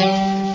Música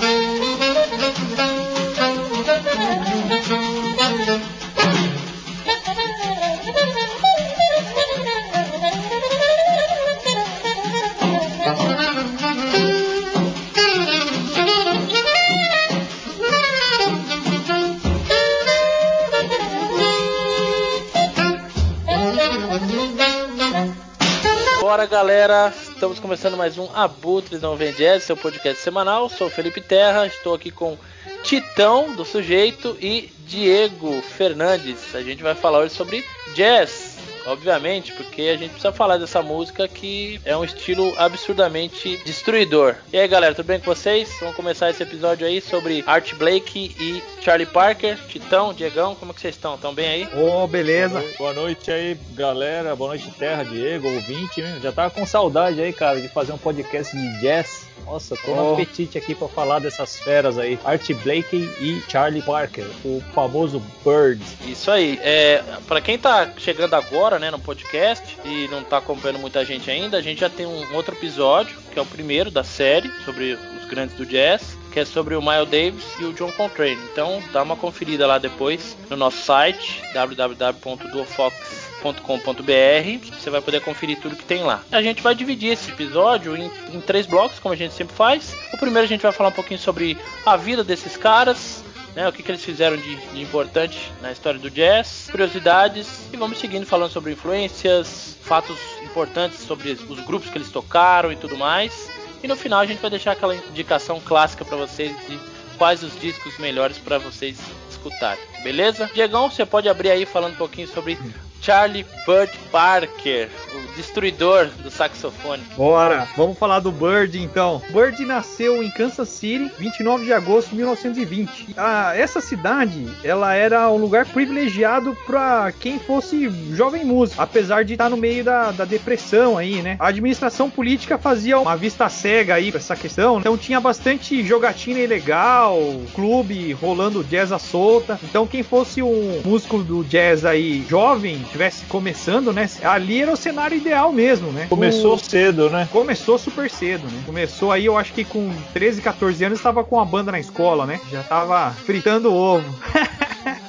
Bora galera, estamos começando mais um Abutres Não Vem Jazz, seu podcast semanal. Sou Felipe Terra, estou aqui com Titão do Sujeito e Diego Fernandes. A gente vai falar hoje sobre jazz obviamente, porque a gente precisa falar dessa música que é um estilo absurdamente destruidor. E aí, galera, tudo bem com vocês? Vamos começar esse episódio aí sobre Art Blake e Charlie Parker. Titão, Diegão, como é que vocês estão? Estão bem aí? Ô, oh, beleza. Boa noite aí, galera. Boa noite, Terra, Diego, ouvinte. Né? Já tava com saudade aí, cara, de fazer um podcast de jazz. Nossa, tô oh. no apetite aqui para falar dessas feras aí. Art Blakey e Charlie Parker, o famoso Bird. Isso aí. É, para quem tá chegando agora, né, no podcast e não tá acompanhando muita gente ainda, a gente já tem um outro episódio, que é o primeiro da série, sobre os grandes do jazz que é sobre o Miles Davis e o John Coltrane. Então dá uma conferida lá depois no nosso site www.duofox.com www.cultura.com.br. Você vai poder conferir tudo que tem lá. A gente vai dividir esse episódio em, em três blocos, como a gente sempre faz. O primeiro a gente vai falar um pouquinho sobre a vida desses caras, né, o que, que eles fizeram de, de, importante na história do jazz, curiosidades e vamos seguindo falando sobre influências, fatos importantes sobre os grupos que eles tocaram e tudo mais. E no final a gente vai deixar aquela indicação clássica para vocês de quais os discos melhores para vocês escutarem, beleza? Diegão, você pode abrir aí falando um pouquinho sobre Charlie Bud Parker, o destruidor do saxofone. Bora, vamos falar do Bird então. Bird nasceu em Kansas City, 29 de agosto de 1920. Ah, essa cidade, ela era um lugar privilegiado para quem fosse jovem músico, apesar de estar no meio da, da depressão aí, né? A administração política fazia uma vista cega aí pra essa questão, então tinha bastante jogatina ilegal, clube rolando jazz à solta. Então quem fosse um músico do jazz aí jovem, estivesse começando, né? Ali era o cenário ideal mesmo, né? Começou o... cedo, né? Começou super cedo, né? Começou aí, eu acho que com 13, 14 anos estava com a banda na escola, né? Já tava fritando ovo.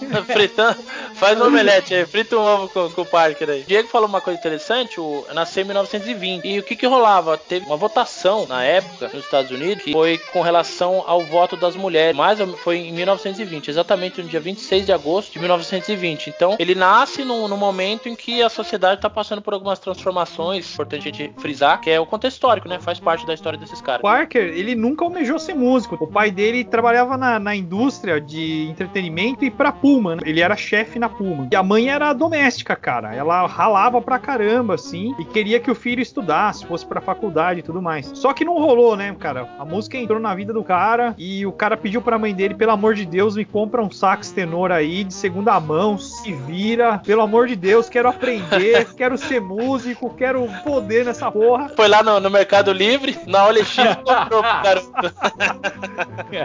Fritando. Faz um omelete aí, frita um ovo com, com, o Parker aí. Diego falou uma coisa interessante, o, nasceu em 1920. E o que que rolava? Teve uma votação na época nos Estados Unidos que foi com relação ao voto das mulheres. Mas foi em 1920, exatamente no dia 26 de agosto de 1920. Então, ele nasce no, no momento em que a sociedade está passando por algumas transformações. Importante a gente frisar, que é o contexto histórico, né? Faz parte da história desses caras. Parker, ele nunca almejou ser músico. O pai dele trabalhava na, na indústria de entretenimento e pra Puma. Né? Ele era chefe na Puma. E a mãe era doméstica, cara. Ela ralava pra caramba, assim, e queria que o filho estudasse, fosse pra faculdade e tudo mais. Só que não rolou, né, cara? A música entrou na vida do cara e o cara pediu pra mãe dele, pelo amor de Deus, me compra um sax tenor aí de segunda mão, se vira, pelo amor de Deus, quero aprender, quero ser músico, quero poder nessa porra. Foi lá no, no Mercado Livre, na OLX, comprou pro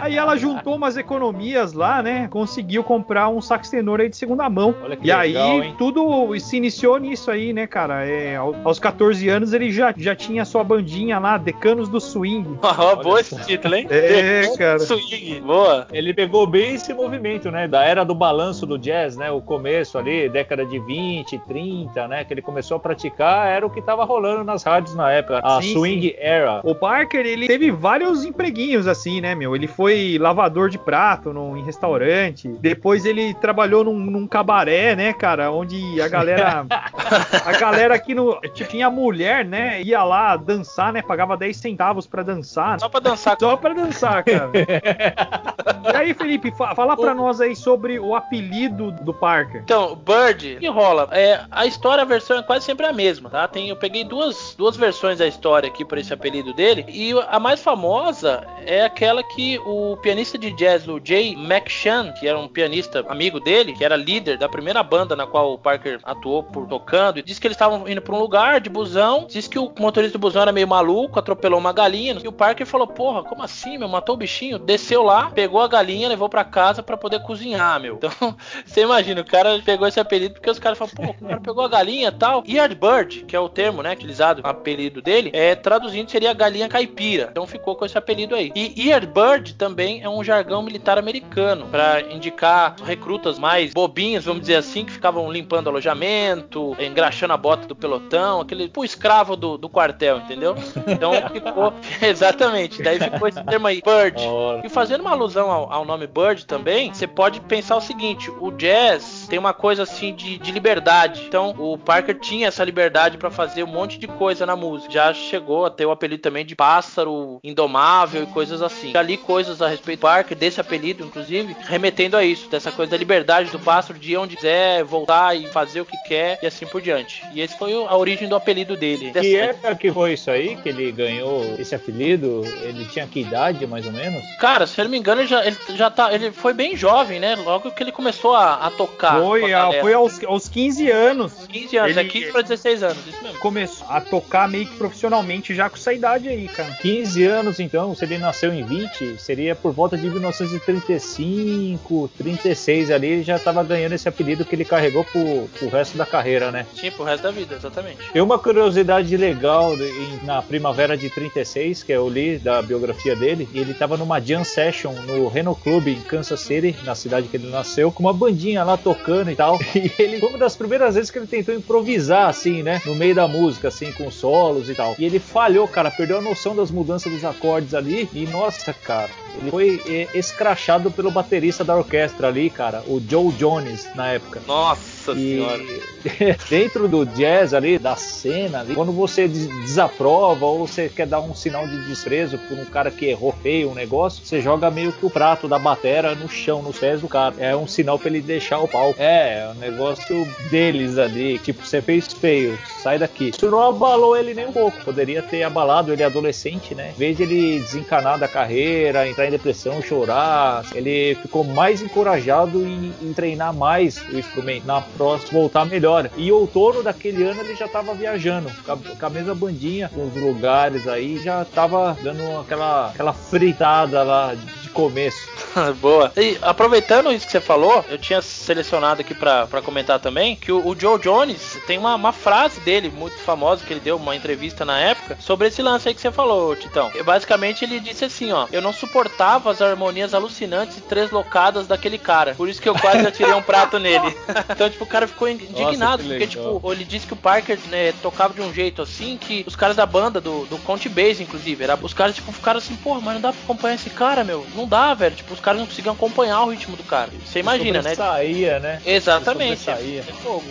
Aí ela juntou umas economias lá, né? Conseguiu comprar um sax tenor aí de segunda mão. e legal, aí hein? tudo se iniciou nisso aí, né, cara? É, aos 14 anos ele já, já tinha sua bandinha lá, Decanos do Swing. Ah, boa esse título, hein? É, Decanos cara. Swing, boa. Ele pegou bem esse movimento, né? Da era do balanço do jazz, né? O começo ali, década de 20, 30, né? Que ele começou a praticar, era o que tava rolando nas rádios na época, a sim, Swing sim. Era. O Parker, ele teve vários empreguinhos assim, né, meu? Ele foi lavador de prato num, em restaurante, depois ele trabalhou num, num cabaré, né, cara? Onde a galera. a galera aqui no. Tinha mulher, né? Ia lá dançar, né? Pagava 10 centavos pra dançar. Só pra dançar. Só pra dançar, cara. e aí, Felipe, fala pra nós aí sobre o apelido do Parker. Então, Bird, que rola? É, a história, a versão é quase sempre a mesma, tá? Tem, eu peguei duas, duas versões da história aqui por esse apelido dele. E a mais famosa é aquela que o pianista de jazz, o Jay McShann, que era um pianista amigo dele, que era líder da primeira banda na qual o Parker atuou por tocando, e disse que eles estavam indo para um lugar de busão. Disse que o motorista do busão era meio maluco, atropelou uma galinha. E o Parker falou: Porra, como assim, meu? Matou o bichinho? Desceu lá, pegou a galinha, levou para casa para poder cozinhar, meu. Então, você imagina, o cara pegou esse apelido porque os caras falam: Pô, o cara pegou a galinha e tal. Yardbird, que é o termo, né, utilizado, apelido dele, é traduzindo seria galinha caipira. Então ficou com esse apelido aí. E Yardbird também é um jargão militar americano para indicar recrutas mais bobinhos, vamos dizer assim, que ficavam limpando alojamento, engraxando a bota do pelotão, aquele tipo escravo do, do quartel, entendeu? Então ficou exatamente. Daí ficou esse termo aí, Bird. E fazendo uma alusão ao, ao nome Bird também, você pode pensar o seguinte: o jazz tem uma coisa assim de, de liberdade. Então o Parker tinha essa liberdade para fazer um monte de coisa na música. Já chegou a ter o apelido também de pássaro indomável e coisas assim. Já li coisas a respeito do Parker, desse apelido, inclusive, remetendo a isso, dessa coisa da liberdade do pássaro de ir onde quiser, voltar e fazer o que quer e assim por diante. E esse foi a origem do apelido dele. Que época que foi isso aí que ele ganhou esse apelido? Ele tinha que idade, mais ou menos? Cara, se eu não me engano, ele já, ele já tá. Ele foi bem jovem, né? Logo que ele começou a, a tocar. Foi, a, foi aos, aos 15 anos. 15 anos, ele, é 15 para 16 anos, isso mesmo. Começou a tocar meio que profissionalmente já com essa idade aí, cara. 15 anos, então, se ele nasceu em 20, seria por volta de 1935, 36 ali, ele já tava ganhando esse apelido que ele carregou pro, pro resto da carreira, né? Sim, pro resto da vida, exatamente. Tem uma curiosidade legal na primavera de 36, que eu li da biografia dele, e ele tava numa jam session no Reno Club em Kansas City, na cidade que ele nasceu, com uma bandinha lá tocando e tal. E ele foi uma das primeiras vezes que ele tentou improvisar, assim, né? No meio da música, assim, com solos e tal. E ele falhou, cara, perdeu a noção das mudanças dos acordes ali. E nossa, cara, ele foi é, escrachado pelo baterista da orquestra ali, cara, o Joe Jones, na época. Nossa e senhora. dentro do jazz ali, da cena ali, quando você desaprova ou você quer dar um sinal de desprezo por um cara que errou feio um negócio, você joga meio que o prato da batera no chão, nos pés do cara. É um sinal para ele deixar o palco. É, é um negócio deles ali, tipo, você fez feio, sai daqui. Isso não abalou ele nem um pouco. Poderia ter abalado ele adolescente, né? Em vez de ele desencanar da carreira, entrar em depressão, chorar, ele ficou mais encorajado em, em treinar mais o instrumento. Na próxima, voltar melhor. E outono daquele ano ele já estava viajando com a, mesma bandinha, com os lugares aí, já estava dando aquela, aquela fritada lá de começo. Boa. E aproveitando isso que você falou, eu tinha selecionado aqui para comentar também que o, o, Joe Jones tem uma, uma, frase dele muito famosa que ele deu uma entrevista na época sobre esse lance aí que você falou, Titão. E, basicamente ele disse assim, ó, eu não suportava as harmonias alucinantes e treslocadas daquele cara, por isso que eu quase atirei um prato nele. então tipo o cara ficou indignado Nossa, porque tipo ele disse que o Parker né, tocava de um jeito assim que os caras da banda do, do Count Base inclusive, era, os caras tipo ficaram assim, porra, mas não dá pra acompanhar esse cara, meu. Não dá, velho. Tipo, os caras não conseguiam acompanhar o ritmo do cara. Você imagina, né? Saía, né? Exatamente. É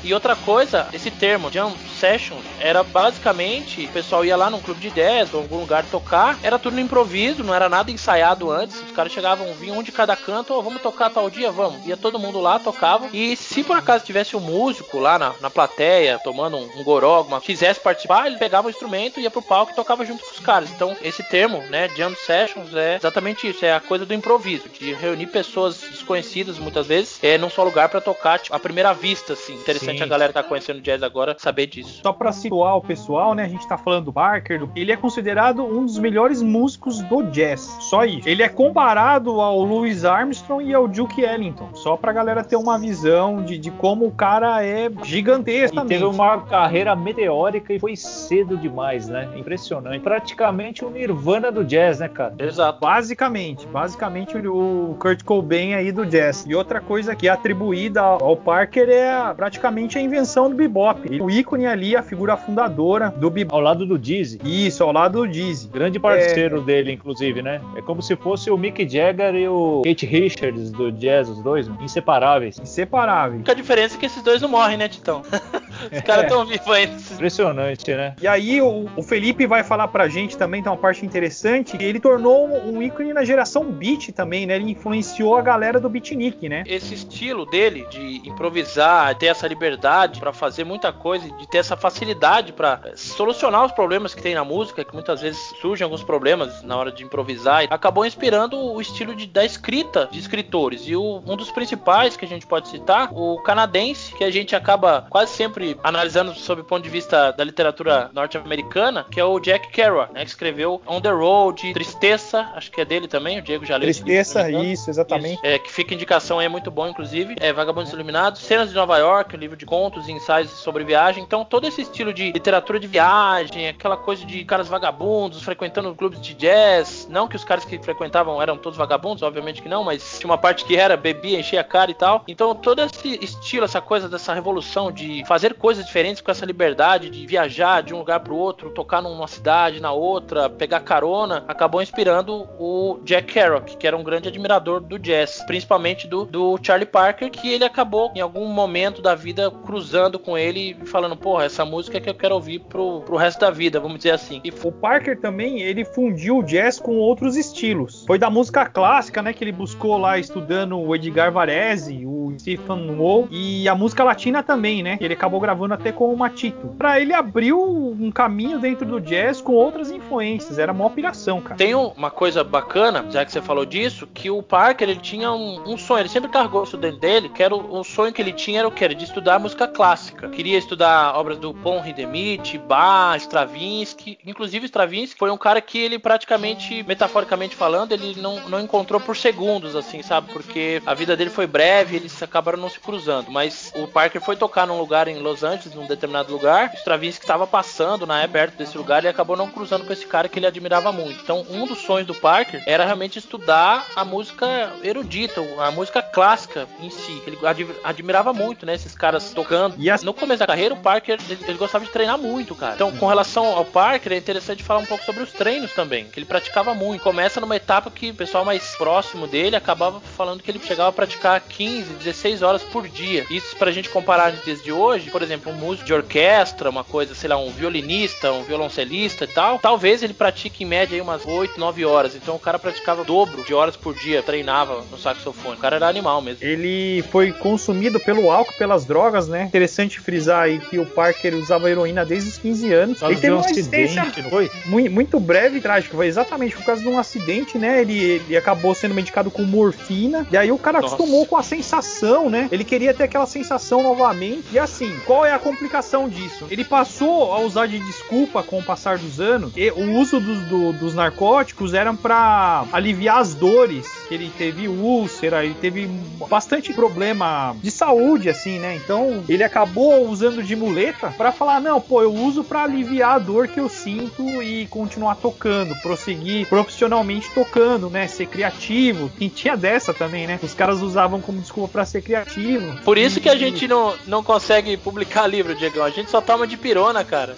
e outra coisa, esse termo, jam session, era basicamente, o pessoal ia lá num clube de 10 ou algum lugar tocar, era tudo no improviso, não era nada ensaiado antes. Os caras chegavam, vinham um de cada canto, oh, vamos tocar tal dia, vamos. Ia todo mundo lá, tocava. E se por acaso tivesse um músico lá na, na plateia, tomando um, um goró, alguma, quisesse participar, ele pegava o instrumento, ia pro palco e tocava junto com os caras. Então, esse termo, né, jam sessions, é exatamente isso, é a coisa do improviso, de reunir pessoas desconhecidas muitas vezes é, num só lugar para tocar, tipo, à primeira vista, assim. Interessante Sim. a galera que tá conhecendo jazz agora saber disso. Só para situar o pessoal, né, a gente tá falando do Barker, ele é considerado um dos melhores músicos do jazz, só isso. Ele é comparado ao Louis Armstrong e ao Duke Ellington, só pra galera ter uma visão de, de como o cara é gigantesco. E teve uma carreira meteórica e foi cedo demais, né? Impressionante. Praticamente o Nirvana do jazz, né, cara? Exato. Basicamente, basicamente o Kurt Cobain aí do jazz. E outra coisa que é atribuída ao Parker é praticamente a invenção do bebop. O ícone ali, a figura fundadora do bebop. Ao lado do Dizzy. Isso, ao lado do Dizzy. Grande parceiro é... dele, inclusive, né? É como se fosse o Mick Jagger e o Kate Richards do jazz, os dois, inseparáveis. Inseparáveis. A diferença é que esses dois não morrem, né, Titão? Os caras estão vivos ainda. Impressionante, né? E aí o, o, Felipe vai falar pra gente também, tem uma parte interessante, ele tornou um, um, ícone na geração beat também, né? Ele influenciou a galera do beatnik, né? Esse estilo dele de improvisar, ter essa liberdade para fazer muita coisa, de ter essa facilidade para solucionar os problemas que tem na música, que muitas vezes surgem alguns problemas na hora de improvisar, acabou inspirando o estilo de, da escrita de escritores. E o, um dos principais que a gente pode citar, o canadense, que a gente acaba quase sempre analisando sob o ponto de vista da literatura norte-americana, que é o Jack Kerouac, né, que escreveu On the Road, Tristeza, acho que é dele também, o Diego já leu. Tristeza, isso, exatamente. Isso, é, que fica indicação é muito bom, inclusive. É Vagabundos Iluminados, Cenas de Nova York, um livro de contos e ensaios sobre viagem. Então, todo esse estilo de literatura de viagem, aquela coisa de caras vagabundos frequentando clubes de jazz. Não que os caras que frequentavam eram todos vagabundos, obviamente que não, mas tinha uma parte que era, bebia, enchia a cara e tal. Então, todo esse estilo, essa coisa dessa revolução de fazer coisas diferentes com essa liberdade de viajar de um lugar para o outro, tocar numa cidade, na outra, pegar carona, acabou inspirando o Jack Kerouac, que era um grande admirador do jazz, principalmente do, do Charlie Parker, que ele acabou em algum momento da vida cruzando com ele e falando, porra, essa música é que eu quero ouvir pro, pro resto da vida, vamos dizer assim. E o Parker também, ele fundiu o jazz com outros estilos. Foi da música clássica, né, que ele buscou lá estudando o Edgar Varese, o Stephen Wall e a música latina também, né? Ele acabou gravando até com o Matito. Pra ele abriu um caminho dentro do jazz com outras influências. Era uma operação, cara. Tem uma coisa bacana, já que você falou disso, que o Parker ele tinha um, um sonho, ele sempre carregou isso dentro dele, que era o, o sonho que ele tinha era o que? Era de estudar música clássica. Queria estudar obras do Pon Hindemith, Bach, Stravinsky. Inclusive, Stravinsky foi um cara que ele praticamente, metaforicamente falando, ele não, não encontrou por segundos, assim, sabe? Porque a vida dele foi breve, eles acabaram não se cruzando. Mas o Parker foi tocar num lugar em Los Angeles, num determinado lugar. O Stravinsky estava passando na época perto desse lugar e acabou não cruzando com esse cara que ele admirava muito. Então, um dos sonhos do Parker era realmente estudar a música erudita, a música clássica em si. Ele admirava muito, né? Esses caras tocando. E no começo da carreira, o Parker ele, ele, gostava de treinar muito, cara. Então, com relação ao Parker, é interessante falar um pouco sobre os treinos também, que ele praticava muito. Começa numa etapa que o pessoal mais próximo dele acabava falando que ele chegava a praticar 15, 16 horas por dia. Isso pra gente comparar nos dias de hoje, por exemplo, um músico de orquestra, uma coisa, sei lá, um violinista, um violoncelista e tal, talvez ele pratique em média aí umas 8, 9 horas. Então o cara praticava o dobro de horas por dia, treinava no saxofone. O cara era animal mesmo. Ele foi consumido pelo álcool, pelas drogas, né? Interessante frisar aí que o Parker usava heroína desde os 15 anos. Ele teve um acidente, não foi? Muito, muito breve e trágico. Foi exatamente por causa de um acidente, né? Ele, ele acabou sendo medicado com morfina. E aí o cara Nossa. acostumou com a sensação, né? Ele queria ter aquela sensação novamente. E assim, qual é a complicação disso? Ele passou a usar de desculpa com o passar dos anos. E o uso dos, do, dos narcóticos eram para aliviar as dores que ele teve úlcera, ele teve bastante problema de saúde, assim, né? Então ele acabou usando de muleta para falar: não, pô, eu uso para aliviar a dor que eu sinto e continuar tocando, prosseguir profissionalmente tocando, né? Ser criativo. E tinha dessa também, né? Os caras usavam como desculpa para ser criativo. Por isso que a gente não, não consegue publicar livro, Diego. A gente só toma de pirona, cara.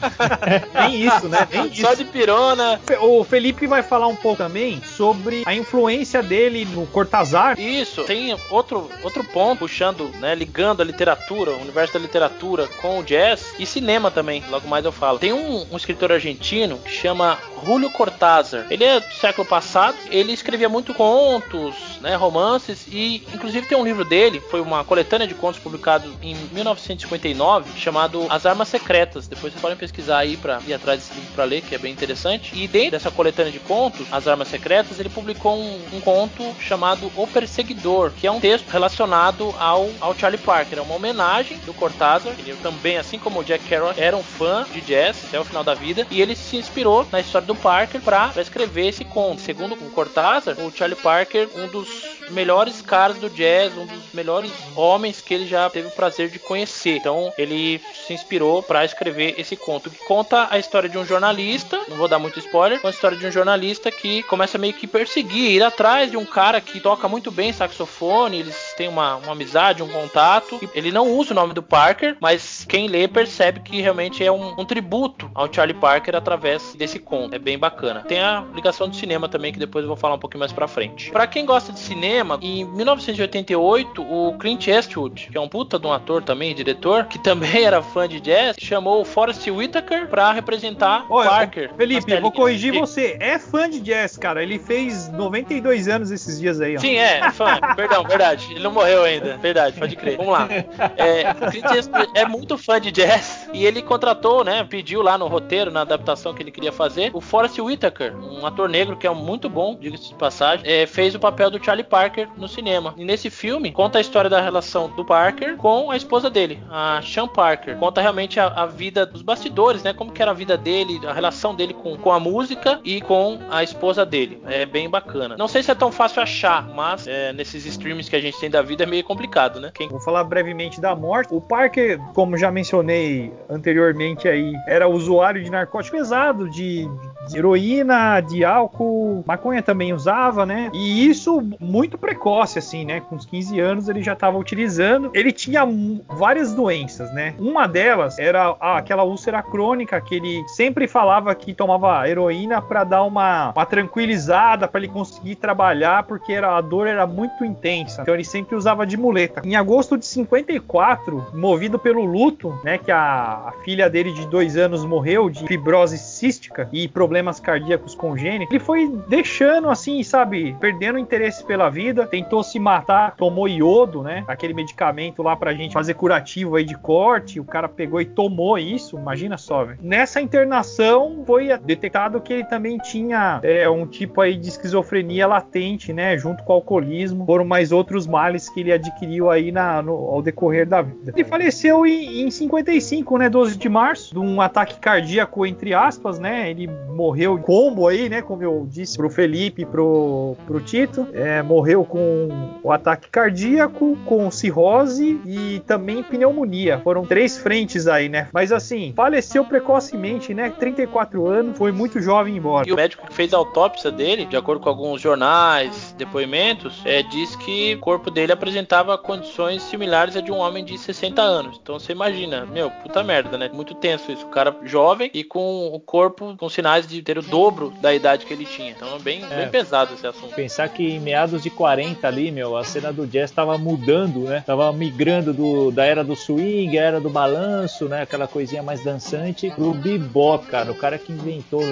Nem isso, né? Nem Só de pirona. O Felipe vai falar um pouco também sobre a influência dele no Cortázar. Isso. Tem outro, outro ponto puxando, né? Ligando a literatura, o universo da literatura com o jazz e cinema também. Logo mais eu falo. Tem um, um escritor argentino que chama Julio Cortázar. Ele é do século passado. Ele escrevia muito contos, né? Romances e inclusive tem um livro dele, foi uma coletânea de contos publicado em 1959 chamado As Armas Secretas. Depois vocês podem pesquisar aí para ir atrás desse livro para ler, que é bem interessante. E dentro dessa coletânea de contos, As Armas Secretas, ele publicou um, um conto chamado O Perseguidor, que é um texto relacionado ao, ao Charlie Parker. É uma homenagem do Cortázar. Ele também, assim como o Jack Kerouac, era um fã de jazz até o final da vida. E ele se inspirou na história do Parker para escrever esse conto. Segundo o Cortázar, o Charlie Parker, um dos melhores caras do jazz, um dos melhores homens que ele já teve o prazer de conhecer. Então ele se inspirou para escrever esse conto, que conta a história de um jornalista, não vou dar muito spoiler, a história de um jornalista que começa meio que perseguir, ir atrás de um cara que toca muito bem saxofone, eles têm uma, uma amizade, um contato. Ele não usa o nome do Parker, mas quem lê percebe que realmente é um, um tributo ao Charlie Parker através desse conto. É bem bacana. Tem a ligação do cinema também, que depois eu vou falar um pouquinho mais pra frente. Para quem gosta de cinema, cinema, em 1988, o Clint Eastwood, que é um puta de um ator também, diretor, que também era fã de jazz, chamou o Forrest Whitaker pra representar Olha, Parker. Felipe, eu vou corrigir você. É fã de jazz, cara. Ele fez 92 anos esses dias aí, ó. Sim, é, fã. Perdão, verdade. Ele não morreu ainda. Verdade, pode crer. Vamos lá. É, o Clint Eastwood é muito fã de jazz e ele contratou, né? Pediu lá no roteiro, na adaptação que ele queria fazer, o Forrest Whitaker, um ator negro que é muito bom, diga-se de passagem, é, fez o papel do Charlie Parker no cinema. E nesse filme conta a história da relação do Parker com a esposa dele, a Sean Parker. Conta realmente a, a vida dos bastidores, né? Como que era a vida dele, a relação dele com, com a música e com a esposa dele. É bem bacana. Não sei se é tão fácil achar, mas é, nesses streams que a gente tem da vida é meio complicado, né? Quem Vou falar brevemente da morte. O Parker, como já mencionei anteriormente aí, era usuário de narcótico pesado, de, de heroína, de álcool, maconha também usava, né? E isso muito precoce, assim, né? Com uns 15 anos ele já estava utilizando. Ele tinha várias doenças, né? Uma delas era ah, aquela úlcera crônica que ele sempre falava que tomava heroína para dar uma, uma tranquilizada, para ele conseguir trabalhar, porque era, a dor era muito intensa. Então ele sempre usava de muleta. Em agosto de 54, movido pelo luto, né? Que a, a filha dele de dois anos morreu de fibrose cística e problemas cardíacos congênitos, ele foi deixando assim, sabe, perdendo interesse pela vida, tentou se matar, tomou iodo, né? Aquele medicamento lá pra gente fazer curativo aí de corte, o cara pegou e tomou isso, imagina só, velho. Nessa internação foi detectado que ele também tinha é, um tipo aí de esquizofrenia latente, né? Junto com o alcoolismo, foram mais outros males que ele adquiriu aí na, no- ao decorrer da vida. Ele faleceu em, em 55, né? 12 de março, de um ataque cardíaco, entre aspas, né? Ele morreu combo aí, né? Como eu disse pro Felipe pro, pro Tito. É, morreu com o ataque cardíaco, com cirrose e também pneumonia. Foram três frentes aí, né? Mas assim, faleceu precocemente, né? 34 anos, foi muito jovem embora. E o médico que fez a autópsia dele, de acordo com alguns jornais, depoimentos, é, diz que o corpo dele apresentava condições similares a de um homem de 60 anos. Então você imagina, meu, puta merda, né? Muito tenso isso. O cara jovem e com o corpo com sinais de ter o dobro da idade que ele tinha. Então é bem, É. bem pesado esse assunto. Pensar que em meados de 40 ali, meu, a cena do jazz tava mudando, né? Tava migrando do, da era do swing, a era do balanço, né? Aquela coisinha mais dançante, pro bebop, cara. O cara que inventou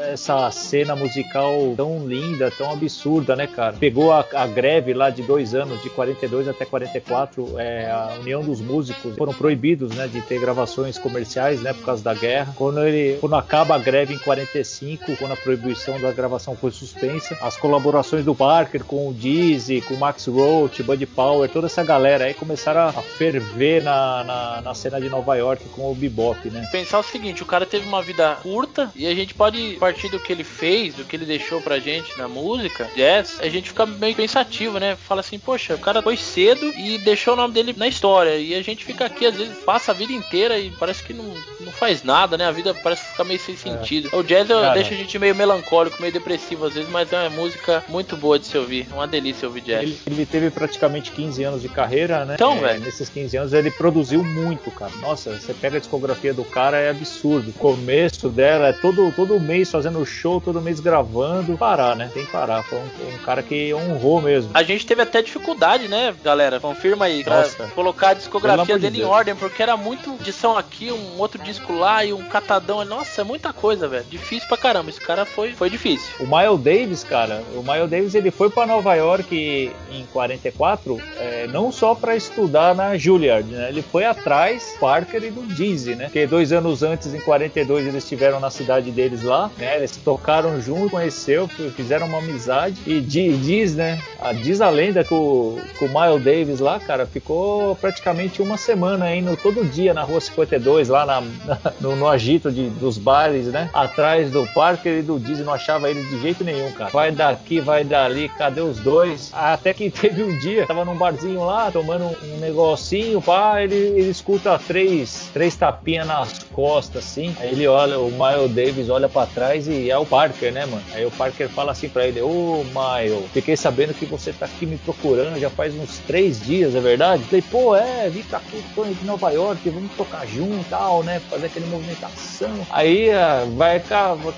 essa cena musical tão linda, tão absurda, né, cara? Pegou a, a greve lá de dois anos, de 42 até 44, é, a União dos Músicos foram proibidos, né, de ter gravações comerciais, né, por causa da guerra. Quando ele, quando acaba a greve em 45, quando a proibição da gravação foi suspensa, as colaborações do Parker com o Dizzy, com o Max Roach, Buddy Power, toda essa galera aí começaram a ferver na, na, na cena de Nova York com o bebop, né? Pensar o seguinte, o cara teve uma vida curta e a gente pode partir do que ele fez, do que ele deixou pra gente na música, jazz, a gente fica meio pensativo, né? Fala assim, poxa, o cara foi cedo e deixou o nome dele na história. E a gente fica aqui, às vezes, passa a vida inteira e parece que não, não faz nada, né? A vida parece ficar meio sem sentido. O jazz Cara. deixa a gente meio melancólico, meio depressivo às vezes, mas é uma música muito boa de se ouvir. É uma delícia ouvir jazz. Ele, ele teve praticamente 15 anos de carreira, né? Então, É, velho. Nesses 15 anos ele produziu muito, cara. Nossa, você pega a discografia do cara, é absurdo. O começo dela é todo, todo mês fazendo show, todo mês gravando. Parar, né? Tem que parar. Foi um, um cara que honrou mesmo. A gente teve até dificuldade, né, galera? Confirma aí, Nossa. colocar a discografia de dele em ordem, porque era muito edição aqui, um outro disco lá e um catadão. Nossa, é muita coisa, velho. Difícil pra caramba. Esse cara foi, foi difícil. O Miles Davis, cara, o Miles Davis ele foi para Nova York em 44, é, não só para estudar na Juilliard, né? Ele foi atrás Parker e do Dizzy, né? Porque dois anos antes, em 42, eles estiveram na cidade deles lá, né? Eles tocaram junto, conheceu, fizeram uma amizade e di- diz, né? A, diz a lenda que o, o Miles Davis lá, cara, ficou praticamente uma semana indo todo dia na Rua 52, lá na, na- no, no agito de, dos bares, né? Atrás do Parker e do Dizzy, não achava eles de jeito nenhum, cara. Vai daqui, vai dali, cadê os dois? Até que teve um dia, tava num barzinho lá, tomando um, negocinho, pá, ele, ele escuta três, três tapinhas nas costas, assim. Aí ele olha, o Miles Davis olha para trás e é o Parker, né, mano? Aí o Parker fala assim para ele: Ô, oh, Miles, fiquei sabendo que você tá aqui me procurando já faz uns três dias, é verdade? Falei, pô, é, vim pra aqui, tô de Nova York, vamos tocar junto e tal, né? Fazer aquele movimentação. Aí ah, vai,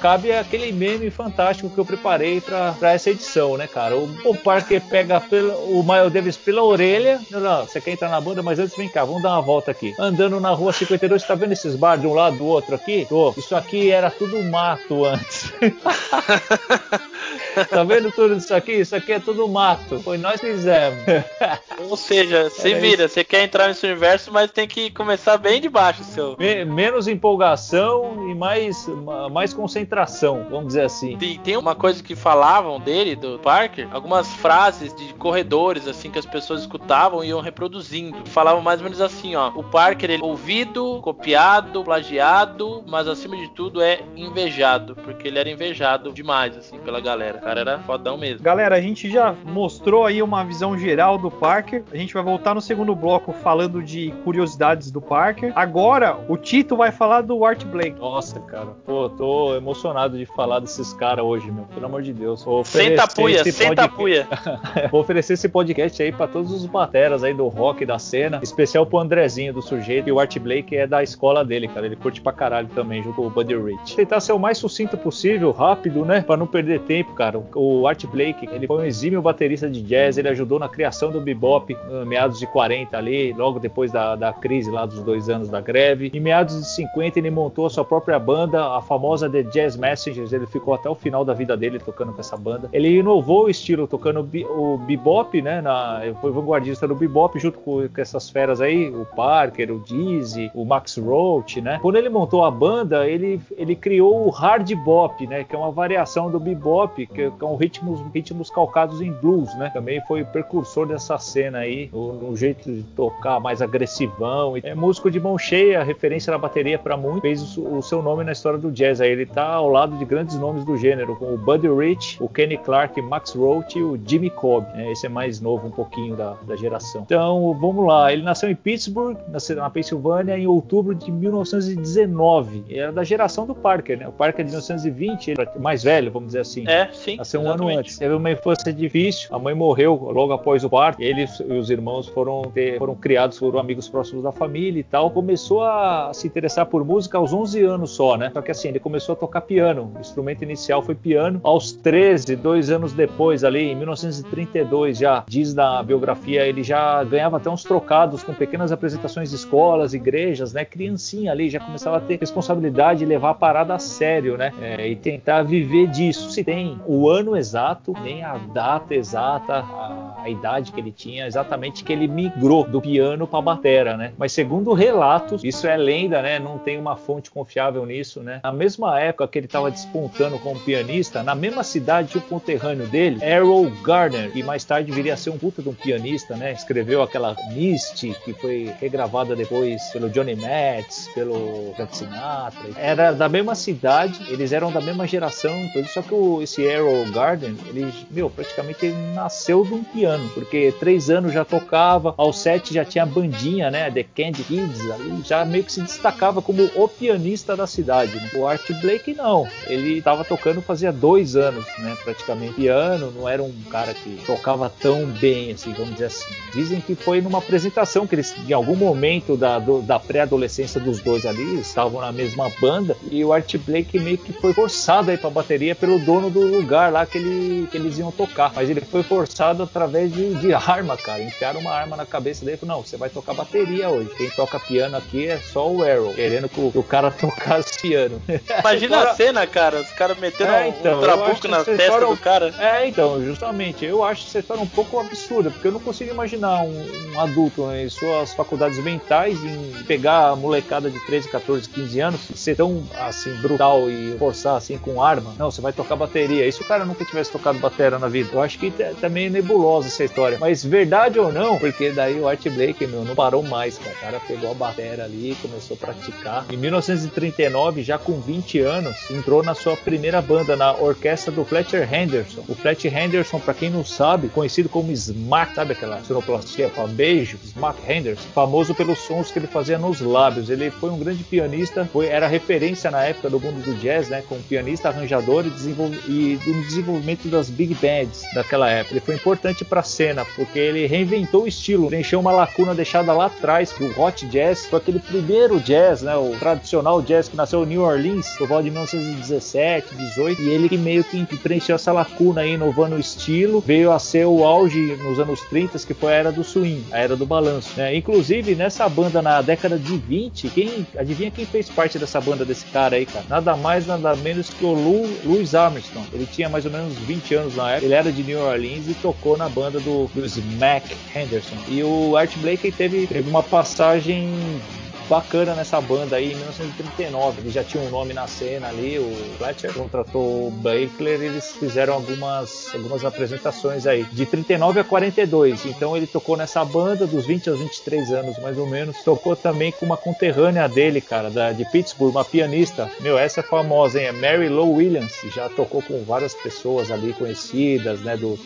cabe aquele meme fantástico que eu preparei pra, pra essa edição, né, cara? O, o Parker pega pela, o Miles Davis pela orelha. Não, não, você quer entrar na banda, mas antes vem cá, vamos dar uma volta aqui. Andando na rua 52, tá vendo esses bar de um lado do outro aqui? Tô. Isso aqui era tudo mato antes. tá vendo tudo isso aqui? Isso aqui é tudo mato. Foi nós que fizemos. Ou seja, se vira, você quer entrar nesse universo, mas tem que começar bem de baixo, seu. menos empolgação e mais, mais concentração, vamos dizer assim. Tem, tem uma coisa que falavam dele, do Parker, algumas frases de corredores, assim, que as pessoas escutavam e iam reproduzindo. Falavam mais ou menos assim, ó. O Parker, ele é ouvido, copiado, plagiado, mas acima de tudo é invejado, porque ele era invejado demais, assim, pela galera cara era fodão mesmo. Galera, a gente já mostrou aí uma visão geral do Parker. A gente vai voltar no segundo bloco falando de curiosidades do Parker. Agora, o Tito vai falar do Art Blake. Nossa, cara. Pô, tô emocionado de falar desses caras hoje, meu. Pelo amor de Deus. Senta puia, senta puia. Vou oferecer esse podcast aí para todos os bateras aí do rock, da cena. Especial pro Andrezinho do sujeito. E o Art Blake é da escola dele, cara. Ele curte pra caralho também, com o Buddy Rich. Tentar ser o mais sucinto possível, rápido, né? Pra não perder tempo, cara. O Art Blake, ele foi um exímio baterista de jazz, ele ajudou na criação do bebop em meados de 40 ali, logo depois da, da crise lá dos dois anos da greve. Em meados de 50 ele montou a sua própria banda, a famosa The Jazz Messengers, ele ficou até o final da vida dele tocando com essa banda. Ele inovou o estilo tocando o bebop, né, na, foi vanguardista do bebop junto com, com essas feras aí, o Parker, o Dizzy, o Max Roach, né. Quando ele montou a banda, ele, ele criou o hard bop, né, que é uma variação do bebop, que com ritmos, ritmos calcados em blues, né? Também foi precursor dessa cena aí, no, jeito de tocar mais agressivão. É músico de mão cheia, referência na bateria para muito, fez o, o, seu nome na história do jazz. Aí ele tá ao lado de grandes nomes do gênero, como o Buddy Rich, o Kenny Clark, Max Roach e o Jimmy Cobb. Né? Esse é mais novo um pouquinho da, da geração. Então, vamos lá. Ele nasceu em Pittsburgh, na, na Pensilvânia, em outubro de 1919. Ele era da geração do Parker, né? O Parker é de 1920, ele é mais velho, vamos dizer assim. É, sim. Nasceu um ano antes. Teve uma infância difícil. A mãe morreu logo após o parto. Eles e os irmãos foram, ter, foram criados, foram amigos próximos da família e tal. Começou a se interessar por música aos 11 anos só, né? Só que assim, ele começou a tocar piano. O instrumento inicial foi piano. Aos 13, dois anos depois, ali em 1932, já diz na biografia, ele já ganhava até uns trocados com pequenas apresentações de escolas, igrejas, né? Criancinha ali já começava a ter responsabilidade de levar a parada a sério, né? É, e tentar viver disso. Se tem o ano exato, nem a data exata, a, a idade que ele tinha, exatamente que ele migrou do piano para a batera, né? Mas segundo relatos, isso é lenda, né? Não tem uma fonte confiável nisso, né? Na mesma época que ele estava despontando como pianista, na mesma cidade o conterrâneo dele, Errol Garner, que mais tarde viria a ser um puta de um pianista, né? Escreveu aquela Misty, que foi regravada depois pelo Johnny Metz, pelo Frank Sinatra. Era da mesma cidade, eles eram da mesma geração, só que esse Errol Garden, ele, meu, praticamente ele nasceu de um piano, porque três anos já tocava, aos sete já tinha bandinha, né, The Candy Kids, ali, já meio que se destacava como o pianista da cidade. Né? O Art Blake não, ele estava tocando fazia dois anos, né, praticamente piano, não era um cara que tocava tão bem, assim, vamos dizer assim. Dizem que foi numa apresentação que eles, em algum momento da, da pré-adolescência dos dois ali, estavam na mesma banda, e o Art Blake meio que foi forçado aí pra bateria pelo dono do lugar lá que, ele, que eles iam tocar. Mas ele foi forçado através de, de arma, cara. Enfiaram uma arma na cabeça dele e falou: Não, você vai tocar bateria hoje. Quem toca piano aqui é só o Arrow, querendo que o, que o cara tocasse piano. Imagina a cena, cara. Os caras metendo é, então, um trabuco na testa história, do cara. É, então, justamente. Eu acho essa história um pouco absurda, porque eu não consigo imaginar um, um adulto né, em suas faculdades mentais em pegar a molecada de 13, 14, 15 anos, ser tão assim brutal e forçar assim com arma. Não, você vai tocar bateria. Isso o cara nunca tivesse tocado batera na vida. Eu acho que tá meio nebulosa essa história. Mas verdade ou não, porque daí o Art Blake, meu, não parou mais, cara. O cara pegou a bateria ali começou a praticar. Em 1939, já com 20 anos, entrou na sua primeira banda, na orquestra do Fletcher Henderson. O Fletcher Henderson, para quem não sabe, conhecido como Smack, sabe aquela sonoplastia para beijo? Smack Henderson, famoso pelos sons que ele fazia nos lábios. Ele foi um grande pianista, foi, era referência na época do mundo do jazz, né? Como pianista, arranjador e, desenvol e no desenvolvimento das big bands daquela época. Ele foi importante para cena, porque ele reinventou o estilo, preencheu uma lacuna deixada lá atrás do hot jazz, foi aquele primeiro jazz, né? O tradicional jazz que nasceu em New Orleans, por volta de 1917, 18, e ele que meio que preencheu essa lacuna aí, inovando o estilo, veio a ser o auge nos anos 30, que foi a era do swing, a era do balanço, né? Inclusive, nessa banda na década de 20, quem adivinha quem fez parte dessa banda desse cara aí, cara? Nada mais, nada menos que o Lou, Louis Armstrong. Ele tinha mais ou menos 20 anos na época, ele era de New Orleans e tocou na banda do, do Smack Henderson. E o Art Blakey teve, teve uma passagem bacana nessa banda aí em 1939. Ele já tinha um nome na cena ali, o Fletcher contratou o Baker e eles fizeram algumas, algumas apresentações aí. De 39 a 42. Então ele tocou nessa banda dos 20 aos 23 anos, mais ou menos. Tocou também com uma conterrânea dele, cara, da, de Pittsburgh, uma pianista. Meu, essa é famosa, hein? É Mary Lou Williams. Já tocou com várias pessoas ali conhecidas, né? Do